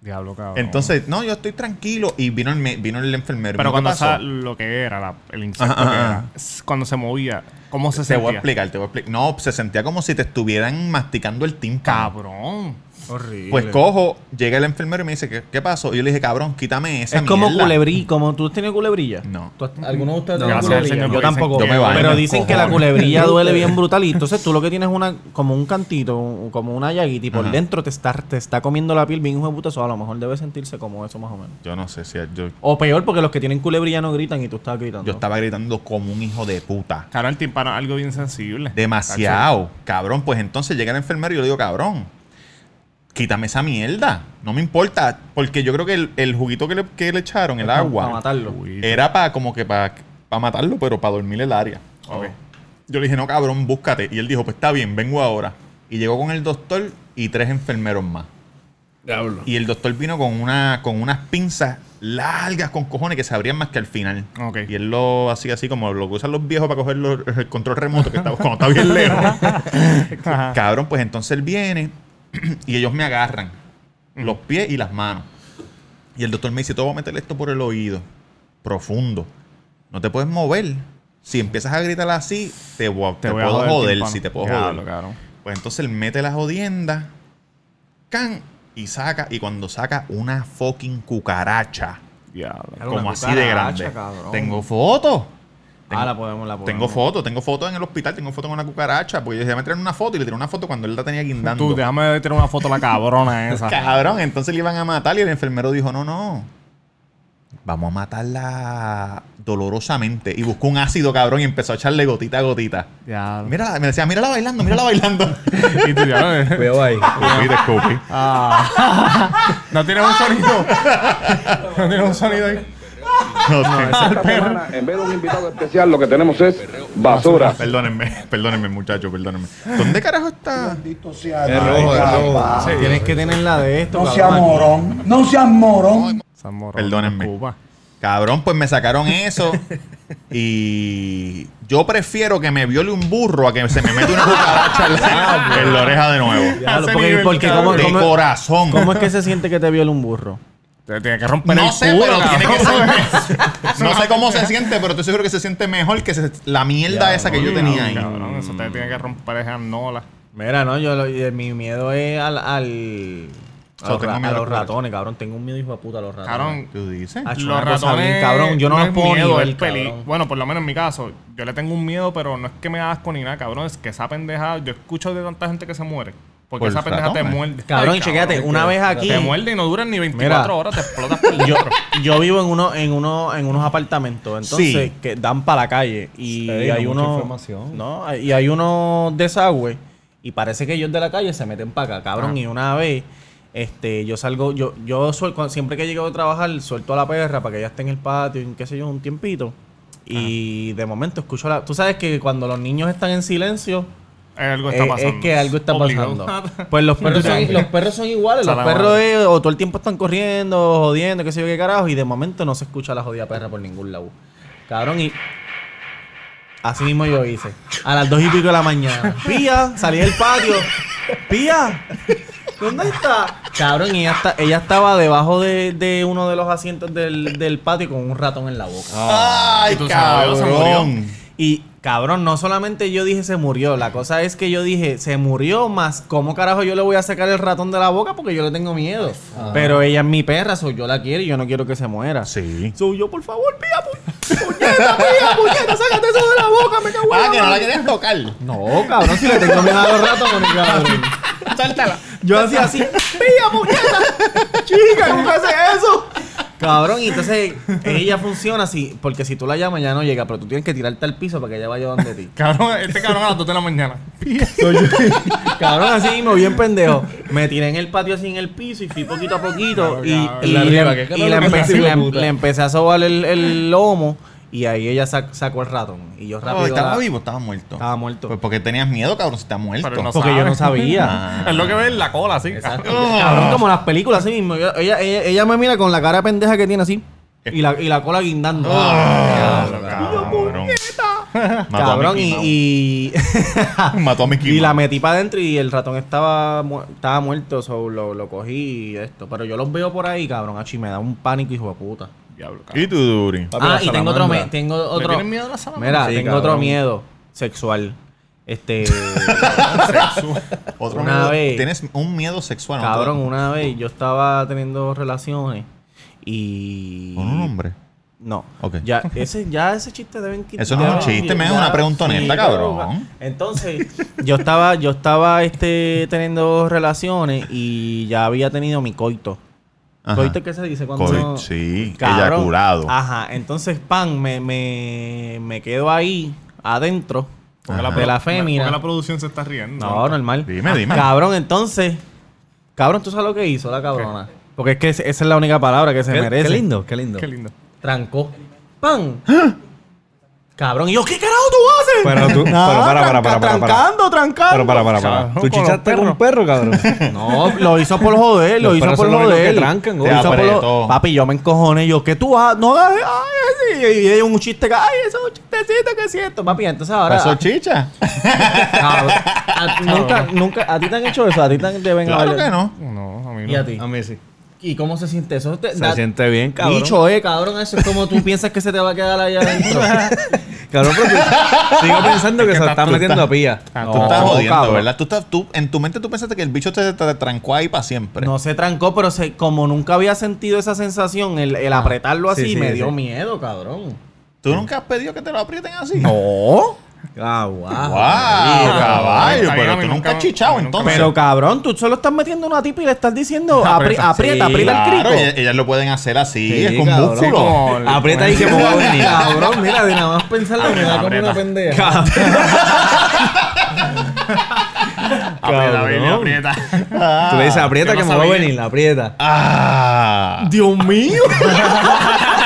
Diablo, cabrón.
Entonces, no, yo estoy tranquilo. Y vino el, vino el enfermero.
Pero
¿Qué
cuando
pasó?
lo que era, la- el insecto
Ajá,
que
ajá,
era,
ajá.
s- cuando se movía, ¿cómo se
Te voy a
sentía?
explicar, te voy a explicar. No, se sentía como si te estuvieran masticando el tímpano.
Cabrón.
Horrible.
Pues cojo, llega el enfermero y me dice, ¿qué, qué pasó? Y yo le dije, cabrón, quítame esa
es como culebrí, como tú has tenido culebrilla.
No.
¿Tú has- ¿Alguno de ustedes
No,
tiene
gracias al
culebrilla?
Señor,
Yo tampoco.
dicen- Yo me baño
pero
en
dicen que la
cojones.
culebrilla *laughs* duele bien brutal. Y entonces tú lo que tienes es una, como un cantito, un- como una llaguita, y por
Ajá.
dentro te está, te está comiendo la piel bien hijo de puta. Eso a lo mejor debe sentirse como eso más o menos.
Yo no sé si yo,
O peor, porque los que tienen culebrilla no gritan y tú estás gritando.
yo estaba gritando como un hijo de puta.
Claro, el tímpano es algo bien sensible.
Demasiado. Cabrón, pues entonces llega el enfermero y yo le digo, cabrón, quítame esa mierda. No me importa. Porque yo creo que el, el juguito que le, que le echaron, el agua,
Para matarlo.
Era para como que para matarlo, pero para dormir el área.
Ok.
Yo le dije, no, cabrón, búscate. Y él dijo, pues está bien, vengo ahora. Y llegó con el doctor y tres enfermeros más.
Diablo.
Y el doctor vino con, una, con unas pinzas largas con cojones que se abrían más que al final.
Ok.
Y él lo hacía así como lo que usan los viejos para coger los- el control remoto que está, cuando está bien lejos. *laughs* Cabrón, pues entonces él viene *clears throat* y ellos me agarran los pies y las manos. Y el doctor me dice, te voy a meter esto por el oído, profundo. No te puedes mover. Si empiezas a gritar así, te, voy a- te
voy a
puedo
joder.
Si te puedo joder.
cabrón.
Pues entonces él mete la jodienda, can, y saca, y cuando saca una fucking cucaracha.
Claro,
como así de grande.
cabrón.
Tengo fotos.
Ah, la podemos, la podemos.
Tengo fotos, tengo fotos en el hospital, tengo fotos con una cucaracha. Porque yo dije, me traer una foto y le tiré una foto cuando él la tenía guindando.
Tú, déjame tener una foto de la cabrona *laughs* esa.
Cabrón, entonces le iban a matar y el enfermero dijo, no, no. Vamos a matarla dolorosamente. Y buscó un ácido, cabrón, y empezó a echarle gotita a gotita.
Diablo.
Mira, me decía, mírala bailando, mírala bailando. *laughs*
Y tú ya no-
Cuidado ahí.
Escupí, te escupí.
Ah. *laughs* no tiene un sonido. no tiene un sonido ahí. *laughs*
No, sé.
Esta semana, en vez de un invitado especial, lo que tenemos es basura.
Perdónenme, perdónenme, muchachos, perdónenme. ¿Dónde carajo está?
Rojo.
Sí, tienes que tener la de esto.
No seas morón, no seas morón.
San Morón,
Perdónenme.
Cuba.
Cabrón, pues me sacaron eso. y yo prefiero que me viole un burro a que se me mete una cucaracha en la, *laughs* en la oreja de nuevo.
Porque,
nivel,
porque
cabrón.
¿cómo,
De
cómo-
corazón.
cómo es que se siente que te viola un burro?
Te tiene que romper
No
el
sé,
culo,
pero tiene que ser. *laughs* No sé cómo se siente, pero estoy seguro que se siente mejor que se- la mierda esa que yo tenía ahí.
Cabrón, eso te tiene que romper esa nola.
Mira, no, yo lo- mi miedo es al, al a,
So,
los,
tengo
ra-
miedo
a
a
los
la
ratones, cabrón. Tengo un miedo hijo de puta a los ratones.
Cabrón,
¿Tú dices?
Ah,
los
una cosa
ratones.
bien, cabrón, yo no los
es
puedo ni
miedo,
ver,
es peli-
cabrón.
Bueno, por lo menos en mi caso, yo le tengo un miedo, pero no es que me da asco ni nada, cabrón. Es que esa pendeja, yo escucho de tanta gente que se muere. Porque
Por
esa pendeja te muerde.
Cabrón,
Ay,
chequéate, una vez aquí.
Te muerde y no duran ni 24
Mira.
horas, te explotas por *laughs*
yo, vivo en uno, en uno, en unos apartamentos, entonces
Sí.
que dan para la calle y
Sí,
hay
mucha
unos,
información.
no, y hay unos desagües y parece que ellos de la calle se meten para acá, cabrón.
Ah.
Y una vez, este, yo salgo, yo, yo suel- cuando- siempre que llego a trabajar suelto a la perra para que ella esté en el patio, en qué sé yo, un tiempito. Y de momento escucho la, tú sabes que cuando los niños están en silencio
Algo está pasando.
Es que algo está
Obligado.
pasando. *laughs* Pues los perros, son, los perros son iguales. Los perros eh, o todo el tiempo están corriendo, jodiendo, qué sé yo qué carajo. Y de momento no se escucha la jodida perra por ningún lado. Cabrón, y... Así mismo yo hice. A las dos y pico de la mañana. *laughs* Pía, salí del patio. Pía, ¿dónde está? Cabrón, y ella, está- ella estaba debajo de, de uno de los asientos del, del patio con un ratón en la boca.
¡Ay,
Y tú sabes, se
cabrón!
Y cabrón, no solamente yo dije se murió, la cosa es que yo dije se murió más, ¿cómo carajo yo le voy a sacar el ratón de la boca? Porque yo le tengo miedo. Pero ella es mi perra, so yo la quiero y yo no quiero que se muera.
Sí.
So yo, por favor, pía, pu- puñeta, pía, puñeta, sácate eso de la boca, me cago en
Ah,
la
que no la querías tocar.
No, cabrón, si le tengo miedo a los ratones, cabrón.
Sáltala.
Yo hacía así, pía, puñeta. Chica, ¿cómo haces eso? Cabrón, y entonces ella funciona así, porque si tú la llamas ya no llega, pero tú tienes que tirarte al piso para que ella vaya donde ti. *laughs*
Cabrón, este cabrón a las 2 de la mañana. *laughs*
Cabrón, así mismo, bien pendejo. Me tiré en el patio así en el piso y fui poquito a poquito. y,
cabrón.
y
La arriba,
le,
¿qué
y empecé, le empecé a sobar el, el lomo y ahí ella sac- sacó el ratón. Y yo
Oh,
rápido.
¿Estaba
la-
vivo estaba muerto?
Estaba muerto.
Pues porque tenías miedo, cabrón, si está muerto.
Pero no
porque yo no sabía.
Ah. *laughs*
Es lo que ve en la cola, así.
Exacto. *laughs* Cabrón, como las películas así mismo. Yo- ella, ella, ella me mira con la cara pendeja que tiene así. Y la, y la cola guindando.
Ah, cabrón. Mató
Cabrón,
Mickey
y, *laughs*
Mató a Mickey
y la metí para adentro y el ratón estaba, mu- estaba muerto, so, lo, lo cogí y esto. Pero yo los veo por ahí, cabrón, achi, me da un pánico, hijo de puta.
Diablo, cabrón.
¿Y tú, Duri?
Papi,
ah, y tengo otro, me- tengo
¿Le
otro.
tienes miedo a la salamandra?
Mira,
Sí,
tengo otro
cabrón.
miedo sexual. Este, *laughs*
Otro
Una
miedo-
vez-
Tienes un miedo sexual. ¿no?
cabrón, una vez yo estaba teniendo relaciones y.
¿Con un hombre?
No.
Ok.
Ya ese, ya ese chiste deben quitar.
Eso no es un chiste, me es una pregunta honesta, cabrón.
Entonces, yo estaba, yo estaba este teniendo relaciones y ya había tenido mi coito.
Ajá.
¿Coito qué se dice cuando uno-
sí,
Cabrón.
eyaculado.
Ajá, entonces pan, me, me, me quedo ahí adentro de la fémina.
Porque la producción se está riendo.
No, normal.
Dime, dime.
Cabrón, entonces, cabrón, ¿tú sabes lo que hizo la cabrona? Porque es que esa es la única palabra que se
Qué,
merece.
qué lindo, qué lindo.
Qué lindo.
Trancó. ¡Pan! Cabrón, y yo, ¿qué carajo tú haces?
Pero tú- pero
Nada,
para, para,
tranca-
para, para, para.
Trancando, trancando.
Pero para, para, para. ¿Tú chichaste con un perro, cabrón? *laughs*
No, lo hizo por joder, lo
Los
hizo por joder.
que trancan,
Lo hizo por. Papi, yo me encojoné. Yo, ¿qué tú haces? No hagas. Ay. Y un chiste que, ay, eso es un chistecito que siento. Papi, entonces ahora.
¿Eso es chicha? *laughs*
Cabrón, a- nunca, nunca, ¿A ti te han hecho eso? ¿A ti te deben
Claro que no.
No, a mí no.
¿Y a ti?
A mí sí.
¿Y cómo se siente eso? Te-
Se siente bien, cabrón.
Bicho, eh, cabrón, eso es como tú piensas que se te va a quedar allá adentro. *laughs*
Cabrón, pero tú- *laughs* sigo pensando que,
Es que
se
estás-
está
tú
metiendo
estás-
a pilla.
Tú
No,
estás jodiendo,
cabrón.
¿verdad? Tú estás, tú, en tu mente tú pensaste que el bicho te, te trancó ahí para siempre.
No se trancó, pero se, como nunca había sentido esa sensación, el, el apretarlo así
sí, sí,
me dio miedo, cabrón.
¿Tú nunca has pedido que te lo aprieten así?
No.
Ah, wow.
¡Wow!
Ah,
caballo, pero
mí
tú
nunca
nunca has chichado entonces.
Pero cabrón, tú solo estás metiendo una tipa y le estás diciendo apri-
Aprieta.
aprieta,
Sí,
aprieta el
Claro,
crico.
ellas, ellas lo pueden hacer así,
Sí,
es con
cabrón.
músculo. *laughs*
Aprieta ahí que me va a venir.
Cabrón, mira, de nada más pensarlo me da como una pendeja.
Aprieta, *laughs*
Cabrón.
baby, aprieta.
Tú le dices, aprieta que
no
me va a venir, aprieta.
Ah.
Dios mío. *laughs*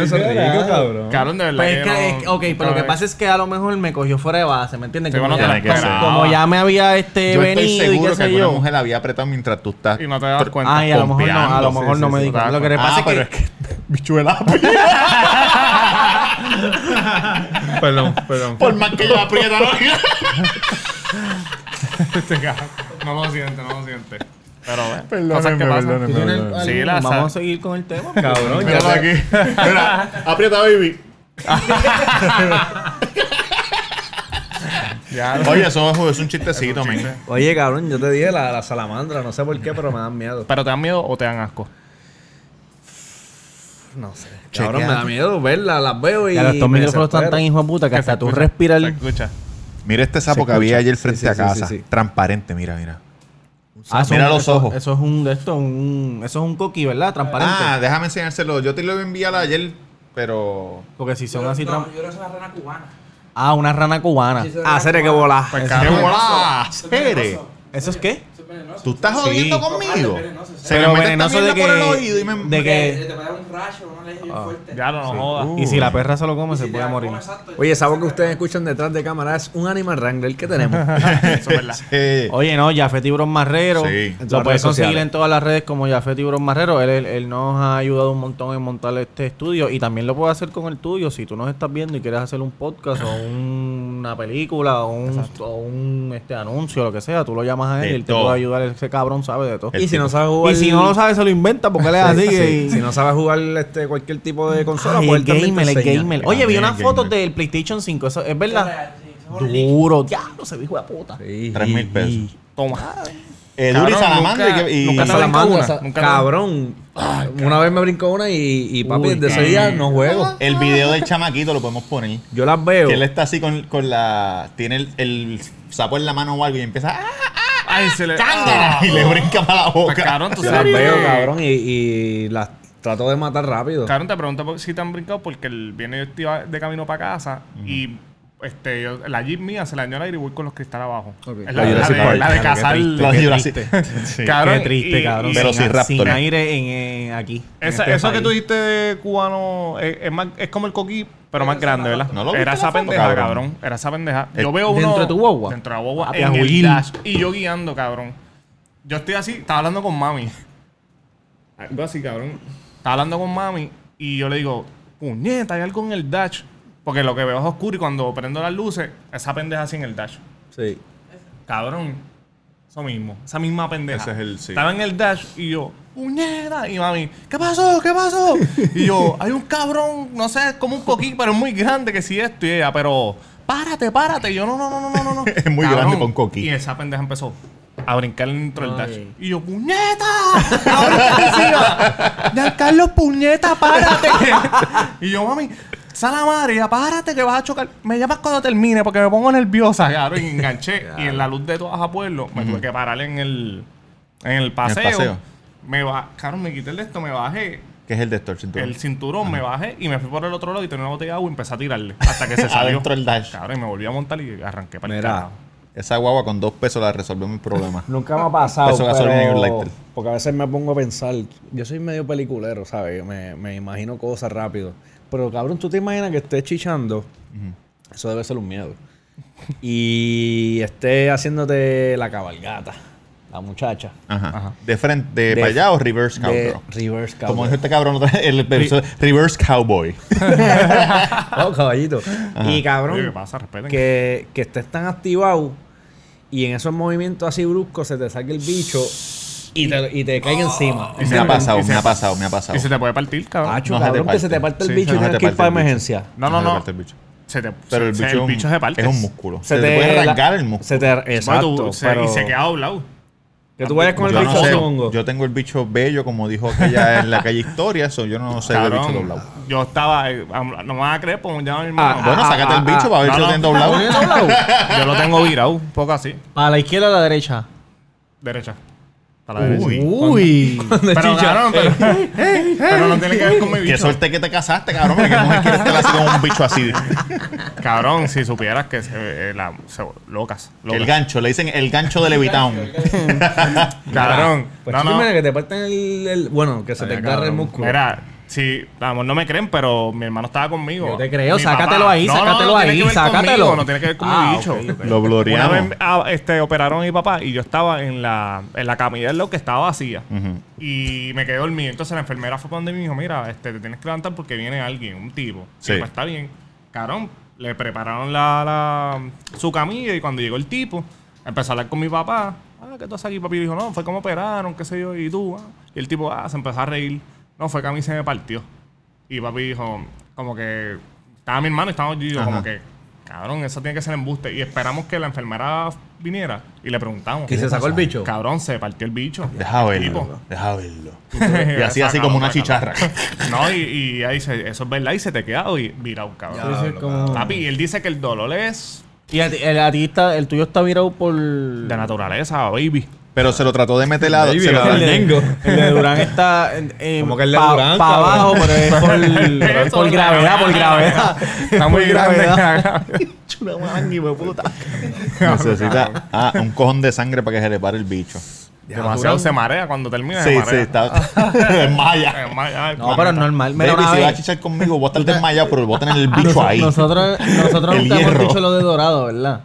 Cabrón, eso es rico, cabrón.
Cabrón, de verdad.
Pues es
que
que,
no-
es- ok, pero lo que pasa es que a lo mejor me cogió fuera de base, ¿me entiendes?
Sí,
Como,
bueno,
ya,
te la
como- como ya me había este
Yo estoy
venido y
seguro
qué
que
sé
alguna
yo.
mujer la había apretado mientras tú estás.
Y no te das cuenta.
Ay, a lo mejor no, a lo
pompeando,
mejor
sí,
no
sí,
me
sí,
di cuenta. Lo que
Ah,
pasa
pero
es
es
que
que *laughs* bichuela. *laughs*
Perdón, perdón.
Por más que ella aprieta, ¿no? *laughs*
Este cabrón. No lo siente, no lo siente. Pero, bueno,
Perdónenme,
cosas que pasan.
perdónenme.
¿Tú tienes
Perdón.
Sí,
algún-
la
Vamos a seguir con el tema.
Cabrón, ya
aquí. Mira, aprieta, baby. *laughs*
Ya,
Oye, eso es- es un chistecito, men.
Oye, cabrón, yo te dije la, la salamandra, no sé por qué, pero me dan miedo.
¿Pero te dan miedo o te dan asco?
No sé. Cabrón, me da miedo verla, las veo y.
Ya
me
micrófonos están
desespero.
tan hijo de puta que hasta tú
escucha,
respiras
se escucha.
Mira este sapo que había ayer frente
Sí, sí,
a
sí,
casa.
sí, sí.
Transparente, mira, mira.
Ah, eso
Mira
es un-
los
eso-
ojos.
Eso es un de esto, un, eso es un coqui, ¿verdad? Transparente.
Ah, déjame enseñárselo. Yo te lo enviar ayer, pero.
Porque si son así... tran- Ah, una rana cubana.
Ah, serio que bola.
Pues,
¡Qué
cabrón.
volada! ¿Seres?
¿Eso es qué?
¿Tú estás jodiendo conmigo? Se
Pero
me mete
venenoso
esta
de
mierda por el
que...
oído y me...
De que...
Te puede dar un rayo, una alergia bien fuerte.
Ya no, no jodas.
Y si la perra se lo come, se puede morir.
Oye, esa voz que ustedes escuchan detrás de cámara es un Animal Wrangler que tenemos. *laughs*
Eso es verdad.
Sí.
Oye, no, Jafet Tiburón Marrero.
Sí.
Lo puedes conseguir en todas las redes como Jafet Tiburón Marrero. Él, él, él nos ha ayudado un montón en montar este estudio y también lo puede hacer con el tuyo. Si tú nos estás viendo y quieres hacer un podcast o un- una película o un, o un este anuncio, lo que sea, tú lo llamas a él
De
y él te puede ayudar. Ese cabrón sabe de todo.
y si no sabes jugar.
Y si no lo sabe, se lo inventa porque él es *laughs* así.
Sí, Si no sabes jugar este, cualquier tipo de consola,
Ay,
pues
el
él
gamer, el gamer. Oye, vi unas fotos del PlayStation 5. Eso es verdad. Duro. Diablo, se dijo de puta.
Sí.
Tres mil pesos.
Toma.
Eh, Duri Salamandra y
nunca-
y...
nunca
Cabrón. una vez me brincó una y, y papi,
Uy,
desde ese día no juego. *laughs*
El video del chamaquito lo podemos poner.
Yo las veo.
Que él está así con, con la... Tiene el, el sapo en la mano o algo y empieza... ¡Ah!
Ay, se le.
y le brinca para la
Pues,
boca.
cabrón, tú
Yo las
sabes.
veo, cabrón, y, y las trato de matar rápido.
Cabrón, te pregunto por- si te han brincado porque el viene yo de camino para casa y este, yo- la Jeep mía se la dañó el aire y voy con los cristales abajo. Es la,
La
la
Jurassic
de,
Park.
la de cazar.
triste,
La Jurassic- *laughs*
triste.
Sí.
Cabrón,
Qué triste,
y-
cabrón.
y-
sin,
Velociraptor.
sin aire en, en- aquí. en
Esa,
este
eso que tú dijiste de cubano es, es más, es como el coquí, pero más grande, ¿verdad?
¿No lo
Era
en
esa pendeja,
cabrón?
cabrón? Era esa pendeja.
Eh,
Yo veo uno...
¿dentro de tu guagua?
Dentro de la guagua,
Ah,
en el dash. Y yo guiando, cabrón. Yo estoy así, estaba hablando con mami. Algo así, cabrón. Estaba hablando con mami y yo le digo, puñeta, hay algo en el dash. Porque lo que veo es oscuro y cuando prendo las luces, esa pendeja así en el dash.
Sí.
Cabrón. Eso mismo. Esa misma pendeja.
Ese es el- sí.
Estaba en el dash y yo, puñeta. Y mami, ¿qué pasó? ¿Qué pasó? *laughs* y yo, hay un cabrón, no sé, es como un coquí, pero es muy grande que sí esto. Y ella, pero, párate, párate. Y yo, no, no, no, no, no, no, no. *laughs*
Es muy grande un coquí.
Y esa pendeja empezó a brincar dentro del dash. Y yo, puñeta. *laughs* A brincar encima. Giancarlo, puñeta, párate. y yo, mami. Sal la madre, ya párate que vas a chocar. Me llamas cuando termine porque me pongo nerviosa, cabrón. Y enganché. *laughs* y en la luz de todas a pueblo me tuve que parar en el, en el paseo.
paseo.
Me ba cabrón, me quité el de esto, me bajé
Que es el de esto, el cinturón.
el cinturón, me bajé y me fui por el otro lado y tenía una botella de agua y empecé a tirarle. Hasta que *laughs* se salió.
Adentro del dash.
Cabrón, y me volví a montar y arranqué para el carajo.
Esa guagua con dos pesos la resolvió mi problema. *laughs*
Nunca me ha pasado,
Eso gasolina y un
pero...
lighter.
Porque a veces me pongo a pensar... Yo soy medio peliculero, ¿sabes? Me, me imagino cosas rápido. Pero, cabrón, ¿tú te imaginas que estés chichando? Eso debe ser un miedo. y esté haciéndote la cabalgata. La muchacha.
Ajá. ¿De frente, de,
De-
para allá o reverse
de
cowgirl?
reverse
Como
cowboy.
dijo este cabrón, otra vez, el, el- reverse cowboy. *laughs*
Oh, caballito. Y cabrón,
Oye, ¿qué pasa? Respeten.
que, que estés tan activado y en esos movimientos así bruscos se te saque el bicho y te, y te caiga encima.
me ha pasado, me ha pasado, me ha pasado.
Y se te puede partir, cabrón.
Acho,
No se te
cabrón, que se te
parte.
el
Sí,
bicho y
no
tienes que ir para
el
emergencia.
No, no,
Se
no.
parte el bicho.
Se te,
Pero el
se-
bicho,
el bicho se parte.
es un músculo. Se,
Se
te
te-
puede arrancar
la-
el músculo.
Se te, exacto.
tú- se-
pero
y se queda doblado.
que tú vayas con el bicho
no sé,
chongo.
yo tengo el bicho bello, como dijo aquella en la calle Historia, eso yo no sé de
Cabrón,
bicho doblado.
Yo estaba, eh, no me vas a creer, pues llama a mi hermano.
Ah,
Bueno, sácate el bicho para ver
no,
si lo
no.
tienen doblado. *laughs*
Yo lo tengo virado, un poco así.
¿A la izquierda o a la derecha?
Derecha. A la derecha.
Uy. *laughs*
Pero, cabrón, pero, *laughs* pero no tiene que ver con mi
Qué
bicho.
suerte que te casaste, cabrón. porque ¿Qué mujer quiere estar así con un bicho así? *laughs*
Cabrón, si supieras que se, eh, la, se- locas.
El gancho, le dicen el gancho de Levitown.
Cabrón.
Pues
no, no.
que te parten el, el- Bueno, que se te agarre el músculo.
Mira, si, vamos, no me creen, pero mi hermano estaba conmigo.
Yo te creo,
Mi
sácatelo
papá.
ahí,
No, no,
sácatelo
no tiene
ahí,
que ver
sácatelo.
conmigo, no tiene que ver con
Ah,
mi bicho.
Lo
Una
gloriamos.
vez ah, este, operaron a mi papá y yo estaba en la, en la camilla del lado que estaba vacía. Y me quedé dormido. Entonces la enfermera fue para donde mí y me dijo, mira, este, te tienes que levantar porque viene alguien, un tipo.
Sí.
Sí. pues está bien. Cabrón, le prepararon la, la- su camilla y cuando llegó el tipo, empezó a hablar con mi papá. Ah, ¿qué tú haces aquí, papi? Y dijo, no, fue como operaron, qué sé yo, y tú. ah. Y el tipo, ah, se empezó a reír. No, fue que a mí se me partió. Y papi dijo, como que estaba mi hermano y estábamos yo, y yo
Ajá.
como que, cabrón, eso tiene que ser embuste. Y esperamos que la enfermera viniera y le preguntamos.
¿Y se sacó el bicho?
Cabrón, se partió el bicho.
Deja
El
verlo.
tipo.
Deja verlo. *laughs* Y así, así como una chicharra. *laughs*
No, y, y ahí dice, eso es verdad, y se te queda y virado, cabrón.
Como-
Papi, y él dice que el dolor es
Y a ti, el, está, el tuyo está virado por...
de naturaleza, baby.
Pero se lo trató de meter la.
Baby,
se lo trató-
Ñengo.
El de Durán *laughs* está eh,
Como que el de
pa-
Durán,
pa' abajo, pero es por, *laughs* por
Eso,
gravedad, por gravedad.
Está muy
Por
grande.
gravedad. *laughs*
Una puta.
Necesita ah, un cojón de sangre para que se le pare el bicho.
Demasiado se marea cuando termina.
Sí,
se
sí, está. Desmaya.
Ma- ay,
No, pero es normal. Mira,
Baby,
una
si
vez-
vas a chichar conmigo, voy a estar desmayado, pero voy a tener el bicho ahí.
Nosotros, nosotros
El
nunca hemos dicho lo de dorado, ¿verdad?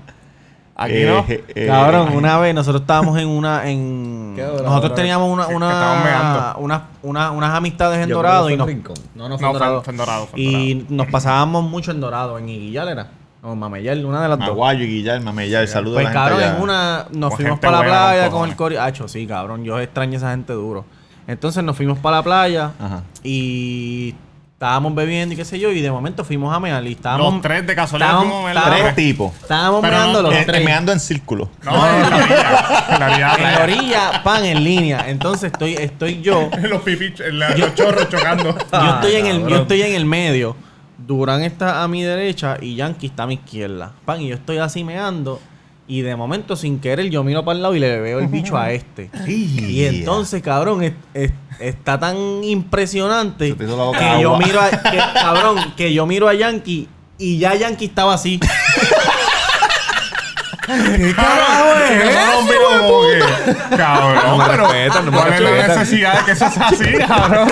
Aquí
Eh,
no.
eh, eh,
Cabrón, una vez nosotros estábamos en una. En,
¿Qué dorado,
nosotros teníamos una, una, una- unas amistades en
Yo
Dorado
creo
y
que
nos, no, no,
No,
fue en Dorado.
fue en Dorado, fue en
y nos pasábamos mucho en Dorado, en Iguillal era. O Mameyal, una de las dos.
Maguayo y Guillermo, Mameyal, saludos
Pues
a la
cabrón,
gente
en una nos
Con
fuimos para la playa
con
el cori. Acho, sí, cabrón, yo extraño a esa gente duro. Entonces nos fuimos para la playa
Ajá.
y estábamos bebiendo y qué sé yo, y de momento fuimos a mear y estábamos
Los tres de casualidad
estábamos-
fuimos a mear
estábamos-
Tres tipos.
Estábamos
Pero
meando
no,
los
Eh,
tres.
meando en círculo.
No, en la orilla. En la orilla.
en la orilla, pan en línea. Entonces estoy, estoy yo. *laughs*
los pipis, la- los chorros chocando. *laughs*
yo estoy en el, yo estoy en el medio. Durán está a mi derecha y Yankee está a mi izquierda. Pan, y yo estoy así meando. Y de momento, sin querer, yo miro para el lado y le veo el bicho a este. Y entonces, cabrón, es- es- está tan impresionante que yo miro a, que, cabrón, que yo miro a Yankee y ya Yankee estaba así. ¿Qué carajo es
Cabrón, que-
No me
pero
respetan, no me
¿cuál es la necesidad de que eso sea así, cabrón?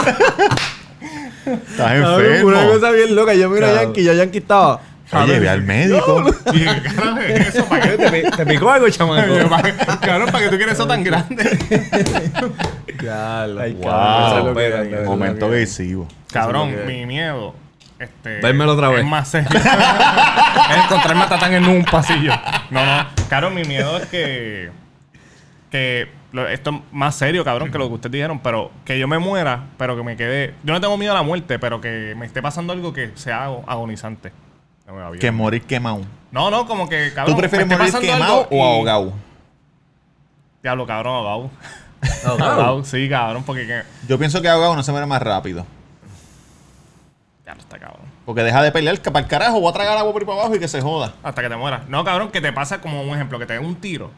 Estás
Cabrón,
enfermo.
Una cosa bien loca. Yo miro a
Cabrón.
Yankee y ya Yankee estaba.
Oye, ve al médico.
¿Para qué?
¿Te, pi- te picó algo, chamaco?
Cabrón, ¿para qué tú quieres eso tan grande?
Ay,
Wow.
cabrón,
Momento agresivo.
Cabrón, mi miedo. Este,
Dármelo otra vez.
Es más serio. *laughs* es encontrarme a Tatán en un pasillo. No, no. Cabrón, mi miedo es que. Que. lo- esto es más serio, cabrón, que lo que ustedes dijeron. Pero que yo me muera, pero que me quede. Yo no tengo miedo a la muerte, pero que me esté pasando algo que sea ago- agonizante. No.
Que morir quemado.
No, no, como que, cabrón.
¿Tú prefieres
me
morir
pasando
quemado
algo y-
o ahogado?
Diablo, cabrón, ahogado. *laughs*
Ahogado.
Sí, cabrón, porque. Que,
Yo pienso que ahogado no se muere más rápido.
ya está, cabrón.
Porque deja de pelear, que para el carajo, voy a tragar agua por ahí para abajo y que se joda.
Hasta que te mueras. No, cabrón, que te pasa como un ejemplo, que te den un tiro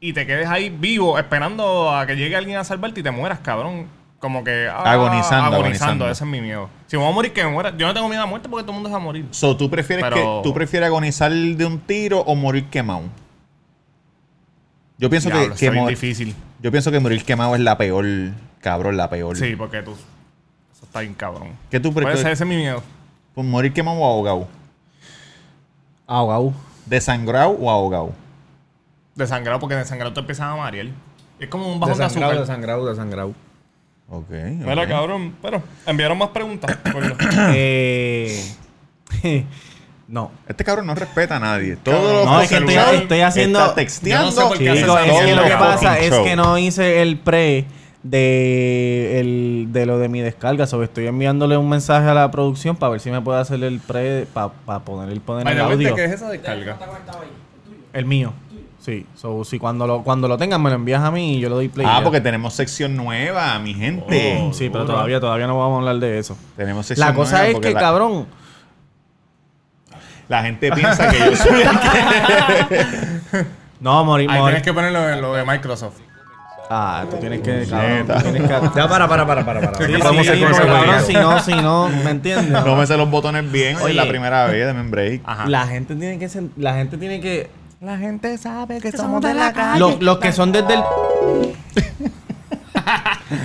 y te quedes ahí vivo esperando a que llegue alguien a salvarte y te mueras, cabrón. Como que... ah,
Agonizando, agonizando.
Ese es mi miedo. Si me voy a morir, que me muera. Yo no tengo miedo a la muerte porque todo el mundo se va a morir.
So, ¿tú prefieres,
Pero-
que, ¿tú prefieres agonizar de un tiro o morir quemado? Yo pienso
Diablo,
que, que
está bien
mo-
difícil.
yo pienso que morir quemado es la peor, cabrón, la peor.
Sí, porque tú... Eso está bien cabrón.
¿Qué tú
Puede ser,
prefieres?
ese es mi miedo.
Pues, ¿Morir quemado o ahogado?
Ahogado.
¿Desangrado o ahogado?
Desangrado, porque desangrado te empiezas a marear. Es como un bajón de
Desangrado,
azúcar.
desangrado, desangrado.
Ok.
Mira, cabrón. Pero enviaron más preguntas. *coughs*
Eh, *laughs* no.
Este cabrón no respeta a nadie.
Cabrón,
Todo
No, es que estoy, estoy haciendo.
Está texteando.
Yo no sé esa
es que lo que pasa es
Show.
que no hice el pre de, el, de lo de mi descarga. So, estoy enviándole un mensaje a la producción para ver si me puede hacer el pre para poner el poner
By
el audio.
¿qué es esa descarga?
El mío. Sí. So, si cuando lo, cuando lo tengan me lo envías a mí y yo le doy play.
Ah,
ya.
porque tenemos sección nueva, mi gente.
Oh.
Sí, pero todavía, todavía no vamos a hablar de eso.
Tenemos sección
La cosa
nueva
es que,
la,
cabrón,
La gente piensa que yo soy el que... *laughs*
no, morir,
Ahí
morir.
tienes que ponerlo en lo de Microsoft.
Ah, tú tienes que, cabrón,
Neta.
tú tienes que...
Ya, para, para, para, para. para.
Sí,
¿Qué
sí,
podemos hacer
sí,
con ese
porque, cabrón, si no, si no, ¿me entiendes?
No me sé los botones bien. Oye, la primera vez, un break.
Ajá.
La gente tiene que la gente tiene que
La gente sabe que somos de la calle.
los, los que son desde el *laughs*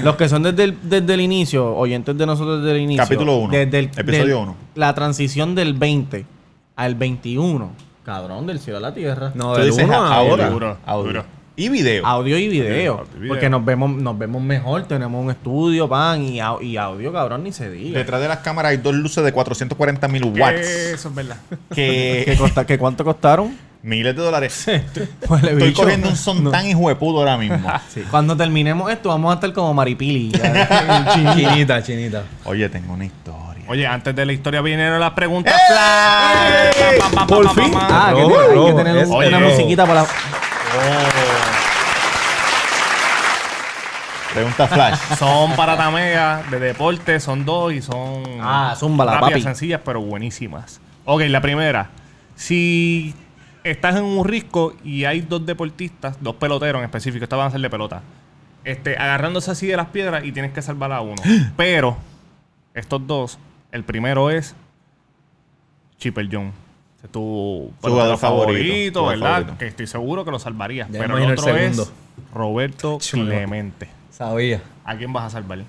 los que son desde el, desde el inicio, oyentes de nosotros desde el inicio.
Capítulo uno.
Desde el,
Episodio
del-
uno.
La transición del 20 al 21. Cabrón, del cielo a la tierra.
No, del
dices
uno a
audio,
ahora.
Duro,
audio.
duro.
Y video.
Audio y video.
audio y video.
Porque nos vemos, nos vemos mejor, tenemos un estudio, pan, y, au- y audio, cabrón, ni se diga.
Detrás de las cámaras hay dos luces de 440 mil watts.
Eso es verdad. *laughs*
¿Qué,
Que
costa, ¿qué cuánto costaron?
Miles de dólares. Estoy
bicho.
cogiendo un son tan hijo de puto ahora mismo. *laughs*
Sí. Cuando terminemos esto, vamos a estar como Maripili. *laughs*
Chinita, chinita.
Oye, tengo una historia.
Oye, antes de la historia vinieron las preguntas
¡Ey!
flash. Pa, pa, pa,
Por fin.
ah, que, hay que tener una musiquita para la...
Pregunta flash. *laughs*
Son para Tamega de deporte, son dos y son
Ah, zúmbala,
rápidas,
papi.
sencillas, pero buenísimas. Ok, la primera. Si estás en un risco y hay dos deportistas, dos peloteros en específico, estas van a ser de pelota, este, agarrándose así de las piedras y tienes que salvar a uno. *gasps* pero estos dos, el primero es Chipper John. Es tu
jugador favorito, jugador
¿verdad?
favorito.
Que estoy seguro que lo salvarías.
Ya
pero el
el
otro es. Roberto. *laughs* Clemente.
Sabía.
¿A quién vas a salvar?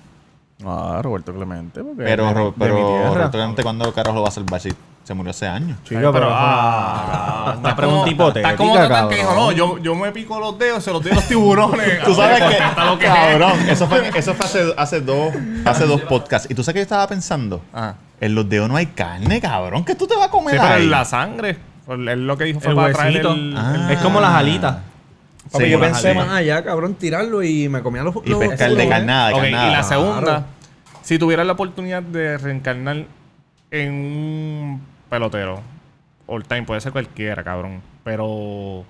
Ah, Roberto Clemente. Porque
Pero,
de-
Ro-
de
pero
mi tierra.
Roberto Clemente, ¿cuándo carajo lo va a salvar? Si se murió hace años.
Chico, pero...
ah,
una pregunta
Estás
hipotética,
como Tatán que dijo, no, yo, yo me pico los dedos, se los doy a los tiburones. *laughs*
Tú sabes que,
que es.
cabrón, eso fue, eso fue hace, hace dos, hace dos podcasts. ¿Y tú sabes qué yo estaba pensando?
Ajá.
En los dedos no hay carne, cabrón. ¿Qué tú te vas a comer
Sí, pero
ahí?
en la sangre. Él lo que dijo fue
El
para traer
huesito.
el...
Ah.
Es como las alitas.
Papi,
Sí,
yo pensé
alitas.
más allá, cabrón, tirarlo y me comía los
Y
los-
pescar de carnada, de carnada.
y la segunda,
Claro.
si tuvieras la oportunidad de reencarnar en un pelotero, all time, puede ser cualquiera, cabrón, pero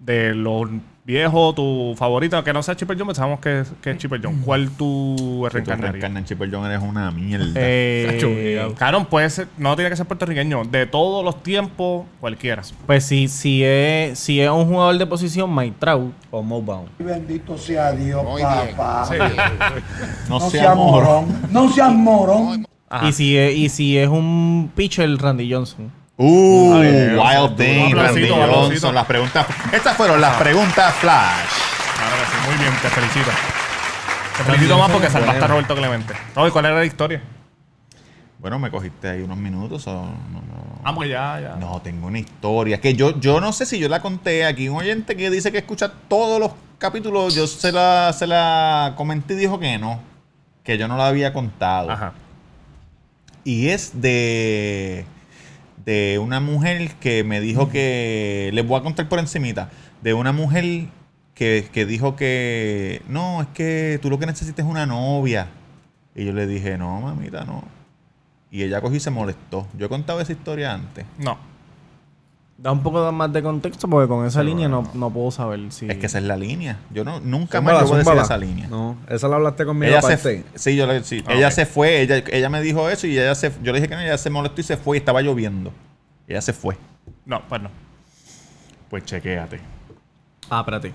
de los viejos, tu favorito, que no sea Chipper John, pensamos que, es- que es Chipper John. ¿Cuál tú
Si tú
reencarnarías?
reencarnas en Chipper John eres una mierda.
Eh, *laughs* claro, puede ser, no tiene que ser puertorriqueño. De todos los tiempos, cualquiera.
Pues si, si, es, si es un jugador de posición, Mike Trout.
O Mobile.
Bendito sea Dios,
Muy bien.
papá. *laughs*
no
No
seas morón.
No seas morón.
Ajá.
Y si, es, y si es un pitcher, Randy Johnson.
Uh,
bien.
Wild Thing, Randy. Johnson. Las preguntas. Estas fueron las preguntas flash.
Claro que sí, muy bien, te felicito. Te felicito más porque salvaste a Roberto Clemente. ¿cuál era la historia?
Bueno, me cogiste ahí unos minutos. o no, no.
Ah, pues ya, ya.
No, tengo una historia que yo, yo no sé si yo la conté aquí. Un oyente que dice que escucha todos los capítulos, yo se la, se la comenté y dijo que no, que yo no la había contado.
Ajá.
Y es de, de una mujer que me dijo que, les voy a contar por encimita, de una mujer que, que dijo que, no, es que tú lo que necesitas es una novia. Y yo le dije, no, mamita, no. Y ella cogió y se molestó. Yo he contado esa historia antes.
No.
Da un poco más de contexto porque con esa línea no, no puedo saber si...
Es que esa es la línea. Yo no, nunca
Zúmbala,
más yo voy a decir esa línea.
No, esa la hablaste conmigo
Ella se,
aparte.
sí, yo le, sí.
Ah,
ella se fue, ella, ella me dijo eso y ella se, yo le dije que no, ella se molestó y se fue y estaba lloviendo. Ella se fue.
No, pues no.
Pues chequéate.
Ah, espérate.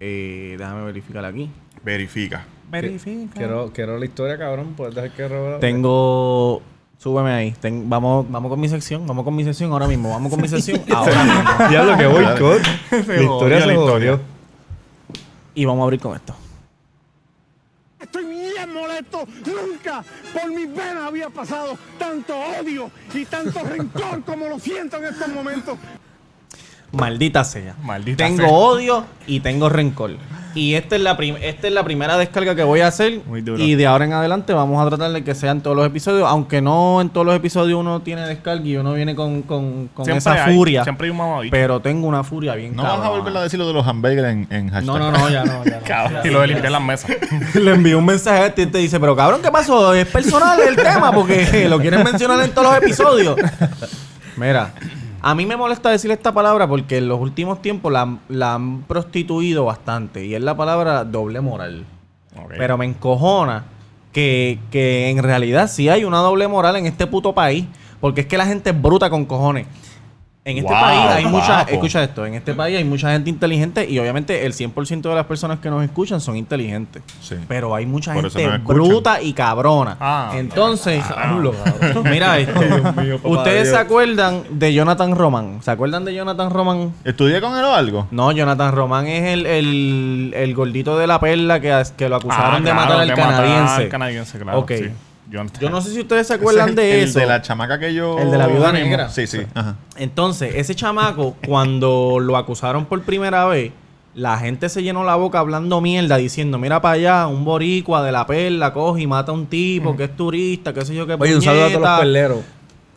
Eh, déjame verificar aquí.
Verifica.
Verifica.
Quiero, quiero la historia, cabrón. Puedes dejar que
Tengo... Súbeme ahí. Ten- vamos, vamos con mi sección. Vamos con mi sección ahora mismo. Vamos con mi sección *laughs* ahora mismo.
Diablo, que boicot. *laughs* La historia se
la historia.
Y vamos a abrir con esto.
Estoy bien molesto. Nunca por mis venas había pasado tanto odio y tanto rencor como lo siento en estos momentos.
Maldita sea.
Maldita
tengo
sea.
odio y tengo rencor. Y esta es la esta es la primera descarga que voy a hacer.
Muy duro.
Y de ahora en adelante vamos a tratar de que sean todos los episodios. Aunque no en todos los episodios uno tiene descarga y uno viene con, con, con
Siempre
esa
hay-
furia.
siempre hay un mamabicho.
Pero tengo una furia bien
No vas a volver a decir lo de los hamburgers en, en hashtag.
No, no, no, ya no. Ya no. *laughs*
Cabrón. Y lo de limpiar las mesas. *laughs*
Le envió un mensaje a este y te dice, pero cabrón, ¿qué pasó? Es personal el tema porque *laughs* lo quieren mencionar en todos los episodios. Mira, a mí me molesta decir esta palabra porque en los últimos tiempos la, la han prostituido bastante y es la palabra doble moral. Pero me encojona que, que en realidad sí hay una doble moral en este puto país porque es que la gente es bruta con cojones. En este
Wow,
país hay mucha,
papo.
escucha esto, en este país hay mucha gente inteligente y obviamente el 100% de las personas que nos escuchan son inteligentes.
Sí.
Pero hay mucha
Por
gente bruta y cabrona.
Ah,
Entonces, mira esto. ¿Ustedes se acuerdan de Jonathan Roman? ¿Se acuerdan de Jonathan Roman?
¿Estudié con él o algo?
No, Jonathan Roman es el, el, el gordito de la perla que, que lo acusaron
Ah,
de
claro,
matar al
de matar
canadiense.
al canadiense, claro.
Ok.
sí. Yo,
Yo no sé si ustedes se acuerdan
Ese es el-
de
el
eso.
de la chamaca que yo...
El de la viuda negra.
Sí, sí. Ajá.
Entonces, ese chamaco, *laughs* cuando lo acusaron por primera vez, la gente se llenó la boca hablando mierda, diciendo, mira para allá, un boricua de la perla coge y mata a un tipo que es turista, qué sé yo qué
Oye, un saludo a todos los
puñeta".
perleros.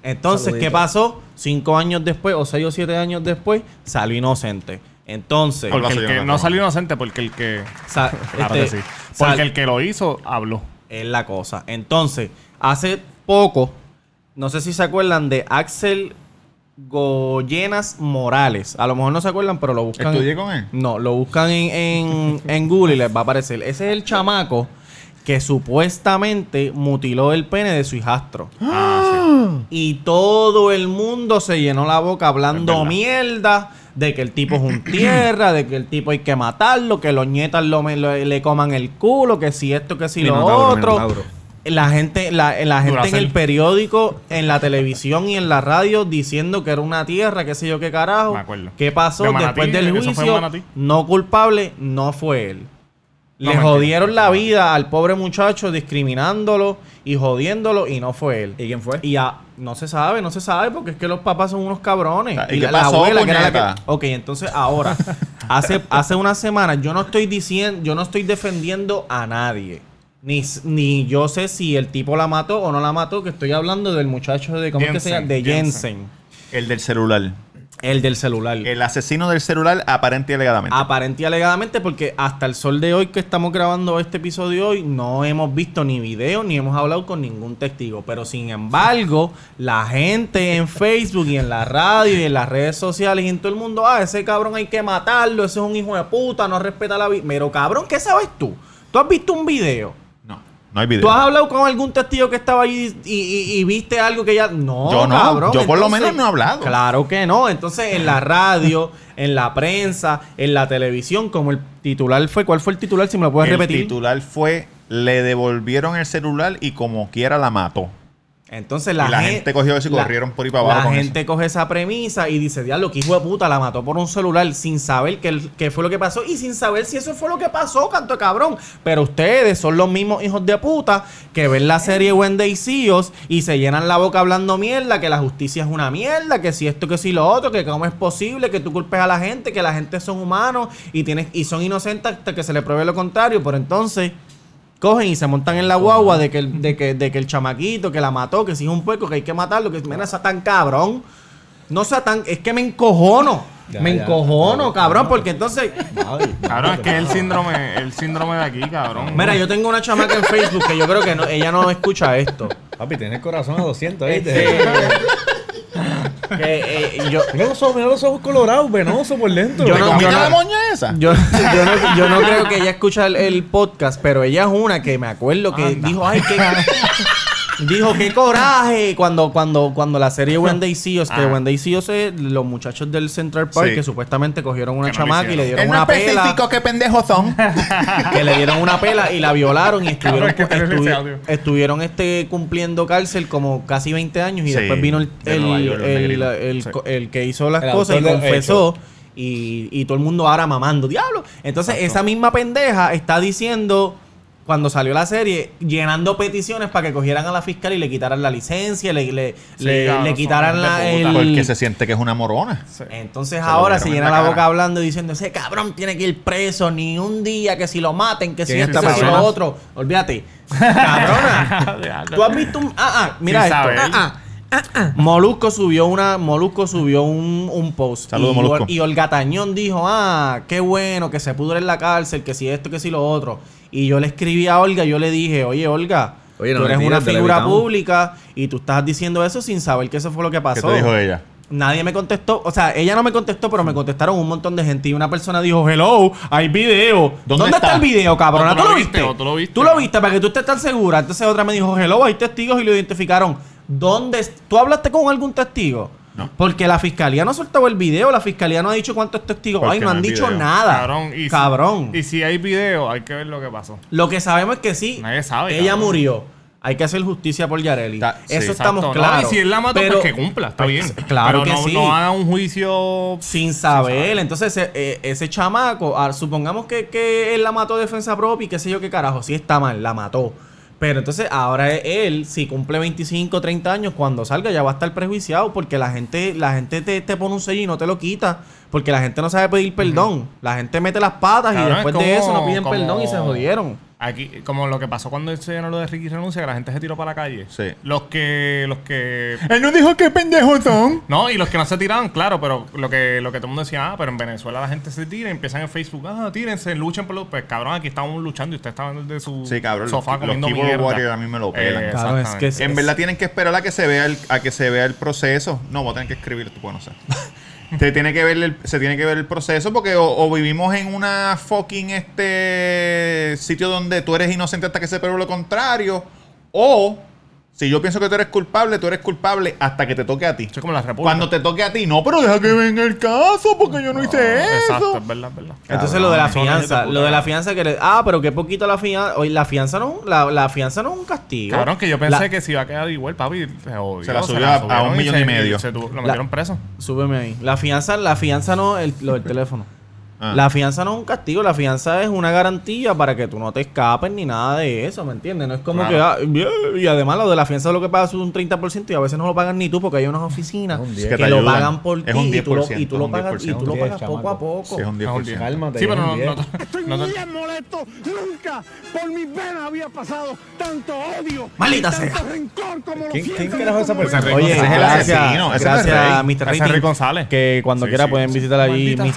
Entonces,
Saludito.
¿qué pasó? Cinco años después, o seis o siete años después, salió inocente. Entonces,
Porque el que no salió inocente, porque el que.
sa- *laughs*
Claro
este,
que sí.
sal-
Porque el que lo hizo habló.
Es la cosa. Entonces, hace poco, no sé si se acuerdan de Axel Goyenas Morales. A lo mejor no se acuerdan, pero lo buscan.
¿Estudié con él?
No, lo buscan en, en, en Google y les va a aparecer. Ese es el chamaco que supuestamente mutiló el pene de su hijastro. *gasps* Y todo el mundo se llenó la boca hablando mierda de que el tipo es un *clears throat* tierra, de que el tipo hay que matarlo, que los nietas lo, le coman el culo, que si esto, que si lo otro.
Minotauro.
La gente, la, la gente en el periódico, en la televisión y en la radio diciendo que era una tierra, qué sé yo qué carajo.
Me acuerdo.
¿Qué pasó
De Manatí,
después del juicio? No culpable, no fue él.
No,
Le
mentira.
jodieron la vida al pobre muchacho discriminándolo y jodiéndolo y no fue él.
¿Y quién fue?
Y a- no se sabe, no se sabe porque es que los papás son unos cabrones.
¿Y qué pasó,
que era la que... Ok, entonces ahora, *laughs* hace, hace una semana yo no estoy diciendo, yo no estoy defendiendo a nadie. Ni, ni yo sé si el tipo la mató o no la mató, que estoy hablando del muchacho de, ¿cómo es que se llama? De
Jensen.
Jensen.
El del celular.
El del celular.
El asesino del celular aparente y alegadamente.
Aparente y alegadamente, porque hasta el sol de hoy que estamos grabando este episodio hoy, no hemos visto ni video ni hemos hablado con ningún testigo. Pero sin embargo, la gente en Facebook y en la radio y en las redes sociales y en todo el mundo, ah, ese cabrón hay que matarlo, ese es un hijo de puta, no respeta la vida. Pero cabrón, ¿qué sabes tú? ¿Tú has visto un video?
No, hay video.
¿Tú has hablado con algún testigo que estaba allí y, y- y viste algo que ya... No,
Yo no,
cabrón.
yo por lo menos no he hablado.
Claro que no. Entonces, en la radio, *laughs* en la prensa, en la televisión, como el titular fue... ¿Cuál fue el titular? Si me lo puedes
el
repetir.
titular fue le devolvieron el celular y como quiera la mató.
Entonces la,
Y la
gen-
gente cogió eso y
la-
corrieron por ahí para abajo
La
con
gente coge esa premisa y dice, diablo, que hijo de puta, la mató por un celular sin saber qué, qué fue lo que pasó y sin saber si eso fue lo que pasó, canto de cabrón. Pero ustedes son los mismos hijos de puta que ven la serie Wendy Seals y se llenan la boca hablando mierda, que la justicia es una mierda, que si esto, que si lo otro, que cómo es posible que tú culpes a la gente, que la gente son humanos y, tienes, y son inocentes hasta que se le pruebe lo contrario. Pero entonces cogen y se montan en la guagua de que el, de que, de que el chamaquito que la mató, que si es un puerco, que hay que matarlo, que mira, sea tan cabrón. No sea tan, es que me encojono.
Ya,
me
ya,
encojono, cabrón, porque entonces.
Cabrón, es que es el síndrome, el síndrome de aquí, cabrón.
Mira, yo tengo una chamaca en Facebook que yo creo que no, ella no escucha esto.
Papi, tienes el corazón a 200,
Este,
¿viste?
que, eh, yo,
Mira los ojos, mira los ojos colorados, venosos por dentro.
Yo
¿Te
no- yo no-
la moña esa?
Yo, yo no, yo no creo que ella escucha el, el podcast, pero ella es una que me acuerdo que dijo, ay, qué... Dijo, qué coraje cuando, cuando, cuando la serie Wendy Seals, que
Ah.
Wendy Seals es los muchachos del Central Park
Sí.
que supuestamente cogieron una
Que no lo
chamaca y le
hicieron.
dieron una pela.
qué pendejos son.
que le dieron una pela y la violaron y estuvieron,
Cabrón, hay que tener
estuvi-
ese audio.
estuvieron este cumpliendo cárcel como casi 20 años y
Sí,
después vino el,
de
el,
Nueva York, los
el-
negritos.
el-
Sí.
co- el que hizo las
El
cosas y
autor del
confesó y, y todo el mundo ahora mamando, diablo. Entonces esa misma pendeja está diciendo cuando salió la serie, llenando peticiones para que cogieran a la fiscal y le quitaran la licencia, le, le,
Sí,
le- quitaran la, el,
Porque se siente que es una morona.
entonces ahora se llena
la cara.
boca hablando y diciendo, ese cabrón tiene que ir preso ni un día, que si lo maten, que si
¿Quién es
esto, que si lo otro. Olvídate. Cabrona. *laughs* Tú has visto un... Ah, ah, mira esto.
saber.
Ah, ah. Molusco subió una Molusco subió un, un post
Saludos,
y,
Molusco.
y Olga Tañón dijo ah qué bueno que se pudre en la cárcel que si esto que si lo otro y yo le escribí a Olga yo le dije oye Olga
Oye, no
tú eres una figura pública y tú estás diciendo eso sin saber que eso fue lo que
¿Qué
pasó
te dijo ella?
Nadie me contestó, o sea, ella no me contestó, pero me contestaron un montón de gente. Y una persona dijo, hello, hay video.
¿Dónde
¿Dónde, está?
está?
el video, cabrón?
Tú
¿Tú,
lo viste, tú lo viste.
Tú lo viste para que tú estés tan segura. Entonces otra me dijo, hello, hay testigos y lo identificaron. ¿Dónde? ¿Tú hablaste con algún testigo?
No.
Porque la fiscalía no ha soltado el video, la fiscalía no ha dicho cuántos testigos
Porque
hay, no
no
han dicho
video.
nada.
Cabrón. Y si- y si hay video, hay que ver lo que pasó.
Lo que sabemos es que sí,
Nadie sabe,
ella
cabrón.
murió. Hay que hacer justicia por Yareli.
Sí,
Eso
Exacto,
estamos
¿no?
claros.
Y si él la mató,
Pero-
pues que cumpla, está bien.
Claro
Pero
que
no,
sí.
no haga un juicio.
sin saber. Entonces, ese, eh, ese chamaco, ah, supongamos que, que él la mató de defensa propia y qué sé yo qué carajo, sí está mal, la mató. Pero entonces ahora él, si cumple 25, 30 años, cuando salga ya va a estar prejuiciado porque la gente, la gente te, te pone un sello y no te lo quita. Porque la gente no sabe pedir perdón. La gente mete las patas y
es
después de eso no piden
como-
perdón y se jodieron.
Aquí, como lo que pasó cuando se llenó lo de Ricky Renuncia, que la gente se tiró para la calle.
Sí.
Los que. Los que.
Él no dijo qué pendejos son.
No, y los que no se tiraban, claro, pero lo que, lo que todo el mundo decía, ah, pero en Venezuela la gente se tira y empiezan en Facebook, ah, tírense, luchen por los. Pues cabrón, aquí estamos luchando y usted estaba desde su
Sí, cabrón.
sofá
los, los
comiendo mierda.
warriors a mí me lo pelan.
Eh,
Claro, es que.
En verdad tienen que esperar a que se vea el, a que se vea el proceso. No, voy a tener que escribir esto, pues no sé. *laughs* se tiene que ver el, se tiene que ver el proceso porque o, vivimos en una fucking este sitio donde tú eres inocente hasta que se pruebe lo contrario. O si yo pienso que tú eres culpable, tú eres culpable hasta que te toque a ti.
Eso es como la República.
Cuando te toque a ti, no, pero deja que venga el caso porque yo no hice eso.
Exacto, es verdad, es verdad.
Entonces lo de la fianza, lo de la fianza que le, ah, pero qué poquito la fianza, oye, la fianza no, la, la fianza no es un castigo.
Cabrón, que yo pensé
La-
que se iba a quedar igual, papi. Se,
la subió a- un millón y medio.
se lo
La-
metieron preso.
Súbeme ahí. La fianza, la fianza no, el- lo del teléfono.
Ah.
La fianza no es un castigo, la fianza es una garantía para que tú no te escapes ni nada de eso, ¿me entiendes? No es como que... ah, y además lo de la fianza lo que pagas es un 30% y a veces no lo pagan ni tú porque hay unas oficinas
un
que,
10.
Que te
lo pagan por
Es
ti y tú lo,
10%,
y tú lo
un
pagas, y
10%.
tú lo pagas
10,
poco a poco.
Sí, es un 10%.
Cálmate.
Sí, pero no,
10.
no,
Estoy
no
bien molesto. Nunca por mis venas había pasado tanto odio.
Maldita
y tanto
sea.
rencor como lo
¿Quién-
siento
quién carajo esa persona?
Oye,
Ese es el
gracias,
asesino, ese no es
gracias. Mr.
Rey González.
Que cuando quiera pueden visitar allí
sea.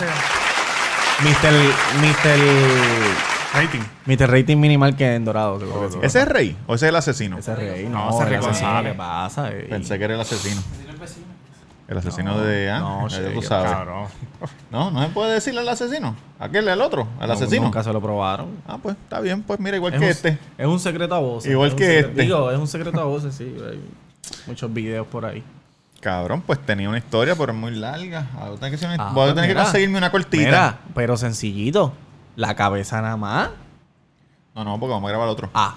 Mr. Mr.
Rating.
Mr. Rating minimal que en Dorado. seguro que sí.
¿Ese es Rey o ese es el asesino?
Ese rey,
No,
no,
ese
asesino,
González.
¿Qué pasa? ey?
Pensé que era el asesino. El asesino de. Ah,
no,
ya tú
qué
sabes.
Cabrón.
No, no se puede decirle al asesino. Aquel, el otro, al
No,
asesino.
Nunca se lo probaron.
Ah, pues está bien, pues mira, igual
Es
que
un,
este.
es un secreto a voces.
Igual
es
que
secreto-
este.
Digo, es un secreto a voces, sí. Hay muchos videos por ahí.
Cabrón, pues tenía una historia, pero es muy larga. Voy a tener que, una-
Ah,
voy a
pues
tener que
mira.
conseguirme una cortita.
Mira, pero sencillito. La cabeza nada más.
No, no, porque vamos a grabar otro.
Ah,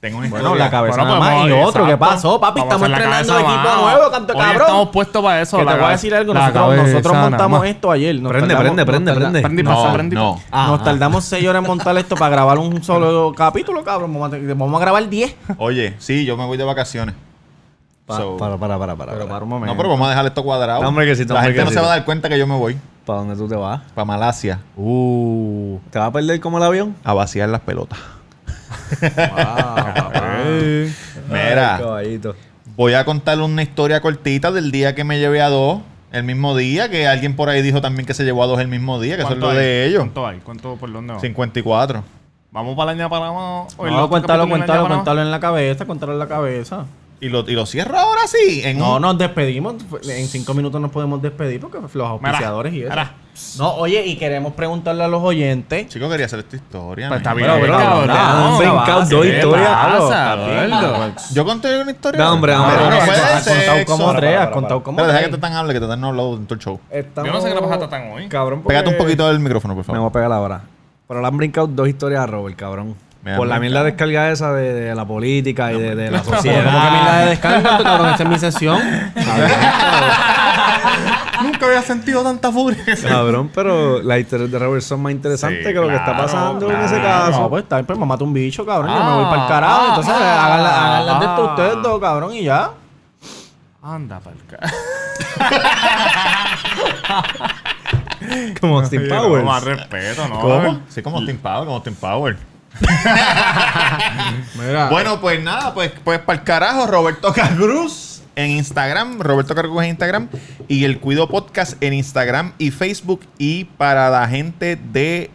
Tengo una
bueno,
historia.
la cabeza
Bueno,
nada
pues,
más. Y
vamos,
otro, ¿qué
exacto.
pasó, papi?
Vamos a
Estamos
hacer la
estrenando
cabeza
equipo nuevo, canto
Hoy
cabrón.
estamos puestos para eso.
que
la
te voy a
cabeza-
decir algo.
la
Nosotros,
cabeza
nosotros
nada
montamos
más.
esto ayer. Nos
Prende,
tardamos-
prende, prende,
tarda-
prende.
Prendí,
No,
pasa, prendí.
no.
Ah,
Nos
ah.
tardamos 6 horas en montar esto para grabar un solo capítulo, cabrón. Vamos a, vamos a grabar 10.
Oye, sí, yo me voy de vacaciones.
Pa-
So-
Para, para, para, para.
Pero
para.
para un momento.
no, pero vamos a dejar esto cuadrado.
No, hombre, que sí,
La
hombre,
gente
que
no se va a dar cuenta que yo me voy
¿Para dónde tú te vas?
para Malasia
Uh, ¿Te vas a perder como el avión?
a vaciar las pelotas.
Ah, *laughs*
Mira,
Ay,
voy a contarle una historia cortita del día que me llevé a dos el mismo día, que alguien por ahí dijo también que se llevó a dos el mismo día, que eso es
¿Cuánto
lo
hay?
de ellos.
¿Cuánto hay? ¿Cuánto por dónde va?
54.
Vamos para la ña el
No, cuéntalo, cuéntalo, cuéntalo en la cabeza, cuéntalo en la cabeza.
¿Y lo, y lo cierro ahora sí? En
No,
un-
nos despedimos. En cinco minutos nos podemos despedir porque los auspiciadores y eso. No, oye, y queremos preguntarle a los oyentes.
Chico, quería hacer esta historia.
Pues está bien,
Pero, pero,
cabrón.
no,
no,
brincado
base,
dos
¿qué
historias. gordo?
Yo conté una historia.
No, hombre, hombre,
no de
Has contado como tres, has contado como
Pero deja que
tres.
te tan hable, que te tan hablado en todo el show.
Estamos-
Yo no sé qué le pasa a Tatán hoy.
Cabrón, porque-
Pégate un poquito del micrófono, por
Me voy
favor.
a pegar ahora. Pero le han brincado dos historias a Robert, cabrón.
Me
Por la mierda
brincado.
descarga esa de, de la política y de, de la
¿Cómo
sociedad.
que mierda de descarga, cabrón? Esta es mi sesión. *laughs*
Nunca había sentido tanta furia.
Cabrón, pero las historias de Robert son más interesantes
Sí,
que lo que está
claro,
pasando en ese caso.
No, pues está bien, pues me mata un bicho, cabrón. yo me
Ah,
voy para el carajo.
ah,
Entonces,
ah,
hagan la- hagan las de esto
ah.
ustedes dos, cabrón, y ya.
Anda, palca.
Como Austin *laughs* Powers.
Más respeto, ¿no?
¿Cómo? Sí, como Team Power, como Team Power. *laughs* Bueno, pues nada, pues, pues para el carajo, Roberto Cruz en Instagram, Roberto Cruz en Instagram y el Cuido Podcast en Instagram y Facebook y para la gente de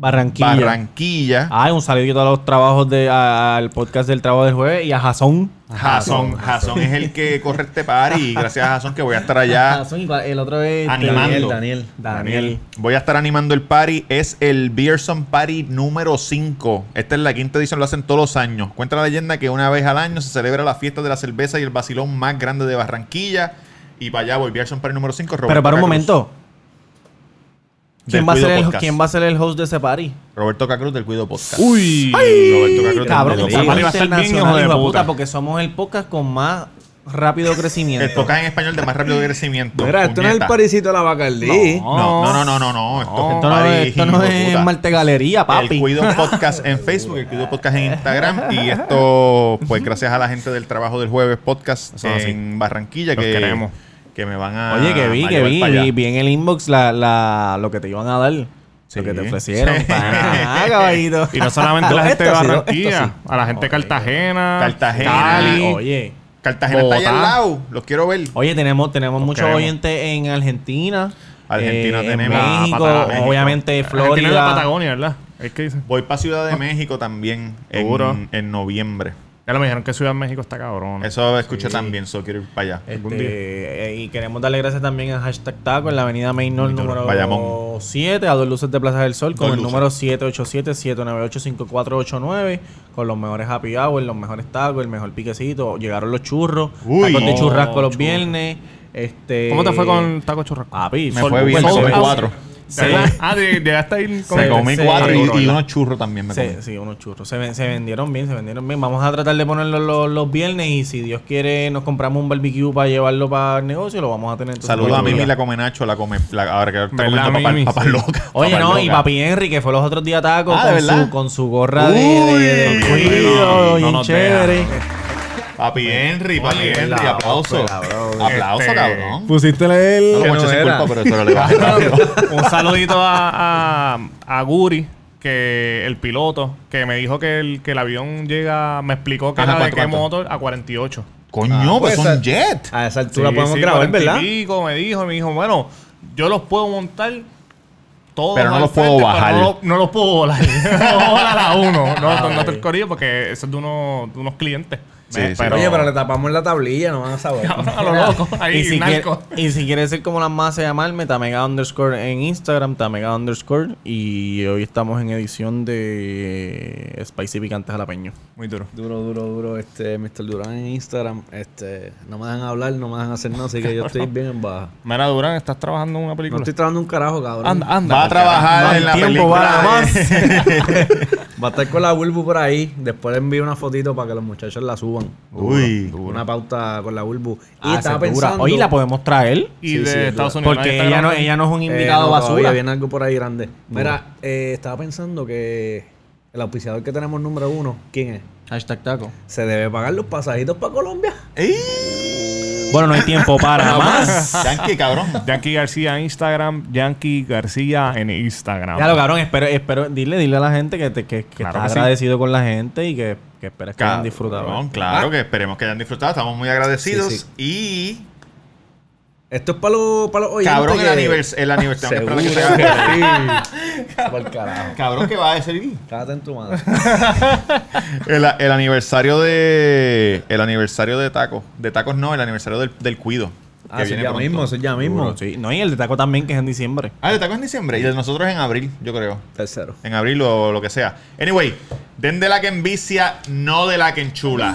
Barranquilla.
Barranquilla,
Ay, un saludito a los trabajos de a- al podcast del trabajo del jueves y a Jason.
Jason. Jason es el que corre este party y gracias a Jason que voy a estar allá *laughs*
Jason el otro es
animando.
Daniel,
Daniel.
Voy a estar animando el party. Es el Beerson Party número 5. Esta es la quinta edición, lo hacen todos los años. Cuenta la leyenda que una vez al año se celebra la fiesta de la cerveza y el vacilón más grande de Barranquilla. Y para allá voy, Beerson Party número 5.
Pero para un momento. ¿Quién
Del
va, a ser
Cuido
el,
Podcast.
¿Quién va a ser el host de ese party?
Roberto Cacruz del Cuido Podcast.
Uy.
Roberto Cacruz del
Cabrón,
Cuido
ese
Esa
Podcast.
party va a estar bien, hijo de puta.
porque somos el podcast con más rápido crecimiento.
El podcast en español de más rápido *laughs* crecimiento.
Mira, esto no es el parisito de la Bacardí.
No, no, no, no, no, no. Esto es
Esto no
party,
es, esto no
de
es
puta.
Marte Galería,
El
papi.
Cuido *laughs* Podcast en Facebook, el Cuido Podcast en Instagram. Y *laughs* esto, pues gracias a la gente del trabajo del jueves podcast
Eso así.
en Barranquilla
Los
que,
queremos.
Que me van a.
Oye, que vi, que vi, vi, vi en el inbox la, la, lo que te iban a dar.
Sí.
Lo que te ofrecieron.
Sí.
Ah, *laughs* caballito.
Y no solamente la *laughs* gente de Barranquilla,
sí.
a la gente de Cartagena,
Cartagena,
Cali.
Oye.
Cartagena está allá al lado. Los quiero ver.
Oye, tenemos, tenemos muchos oyentes en Argentina.
Argentina
eh,
tenemos.
En México,
Ah, Pata-
obviamente
Argentina es de
Florida.
Patagonia, ¿verdad? Es que dicen.
Voy para Ciudad de México también
Seguro.
en, en noviembre.
Ya lo me dijeron que Ciudad de México está cabrón.
Eso escuché también, so quiero ir para allá.
Este, y queremos darle gracias también a Hashtag Taco en la avenida Main North
Muy duro.
número
Bayamón.
7, a dos luces de Plaza del Sol, con
Dos
el
luces.
número 787-798-5489, con los mejores happy hour, los mejores tacos, el mejor piquecito. Llegaron los churros,
Uy.
tacos de
Oh,
churrasco los
churros.
viernes. Este,
¿Cómo te fue con Taco Churrasco?
Papi,
Me fue bien, me fue cuatro.
Sí.
Ah, de- llegaste a ir con
Se comí
sí,
cuatro y, unos churros también me comí.
Sí, sí, unos churros. Se, ven- se vendieron bien, se vendieron bien. Vamos a tratar de ponerlo los, los viernes y si Dios quiere nos compramos un barbecue para llevarlo para el negocio, lo vamos a tener.
Saludos a Mimi, la come Nacho, la come. La, ahora que está
¿Verdad,
comiendo
Sí.
locas.
Oye, no, y. Papi Henry, que fue los otros días taco
Ah, ¿de
con, su, con su gorra de, de, de
no,
no
chévere.
Papi Henry, papi Henry,
la
aplauso. Aplauso,
Este,
cabrón.
Pusiste el.
No, culpa, pero eso le. *laughs*
Un saludito a, a, a Guri, que el piloto, que me dijo que el, que el avión llega, me explicó que
Ajá,
era de
¿cuánto,
qué
cuánto?
motor a 48.
Coño, pues
pues,
son
esa-
jet.
A esa altura
Sí,
podemos
sí,
grabar,
40 y
¿verdad?
pico, me dijo, me dijo, bueno, yo los puedo montar todos
Pero no los puedo bajar.
pero No, lo- no los puedo volar. *laughs* no puedo volar a uno. No,
Ah,
no, te el corillo porque eso es de, unos de unos clientes.
Sí, sí.
Oye, pero le tapamos la tablilla, no van a saber. *laughs*
a lo loco. Ahí,
Y si, quiere,
narco.
y si quieres ser como las más, llamarme Tamega underscore en Instagram, Tamega underscore. Y hoy estamos en edición de Spicy Picantes Jalapeño.
Muy duro.
Duro, duro, duro, este, Mr. Durán en Instagram, este, no me dejan hablar, no me dejan hacer nada, así que yo estoy bien en baja. *laughs*
Mira, Durán, ¿estás trabajando en una
No
película?
estoy trabajando un carajo, cabrón.
Anda, anda.
Va a trabajar en la
tiempo, va
película. *laughs*
Va a estar con la Bulbu por ahí. Después le envío una fotito para que los muchachos la suban.
Uy.
Una pauta con la Bulbu. Y
Ah,
estaba
esa es dura.
pensando.
Oye, ¿la podemos traer?
Y
Sí,
de
sí,
Estados. Unidos.
Porque ella no,
grabando.
ella no es un
Eh,
invitado
no,
basura.
todavía viene algo por ahí grande. Mira, eh, estaba pensando que el auspiciador que tenemos número uno, ¿quién es?
Hashtag taco.
Se debe pagar los pasajitos para Colombia.
¡Ey!
Bueno, no hay tiempo para más.
Yankee, cabrón.
Yankee García en Instagram, Yankee García en Instagram.
Ya lo cabrón, espero, espero, dile, dile a la gente que, te, que, que
Claro
estás
que sí.
agradecido con la gente y que, que esperas que hayan disfrutado.
Cabrón, claro que esperemos que hayan disfrutado. Estamos muy agradecidos.
Sí, sí.
Y.
Esto es para los, para los oyentes.
Cabrón, el,
que-
anivers el aniversario.
Seguro
que
que
que sea-
sí. *laughs* Carajo.
Cabrón, ¿qué va a decir?
Cágate en tu madre. *laughs*
El, el aniversario de. El aniversario de tacos. De tacos no, el aniversario del, del cuido.
Ah, eso es ya mismo, eso es ya mismo.
Sí. No, y el de taco también, que es en diciembre.
Ah, el de tacos en diciembre. Y el de nosotros en abril, yo creo.
Tercero.
En abril o lo que sea. Anyway, den de la que envicia, no de la que enchula.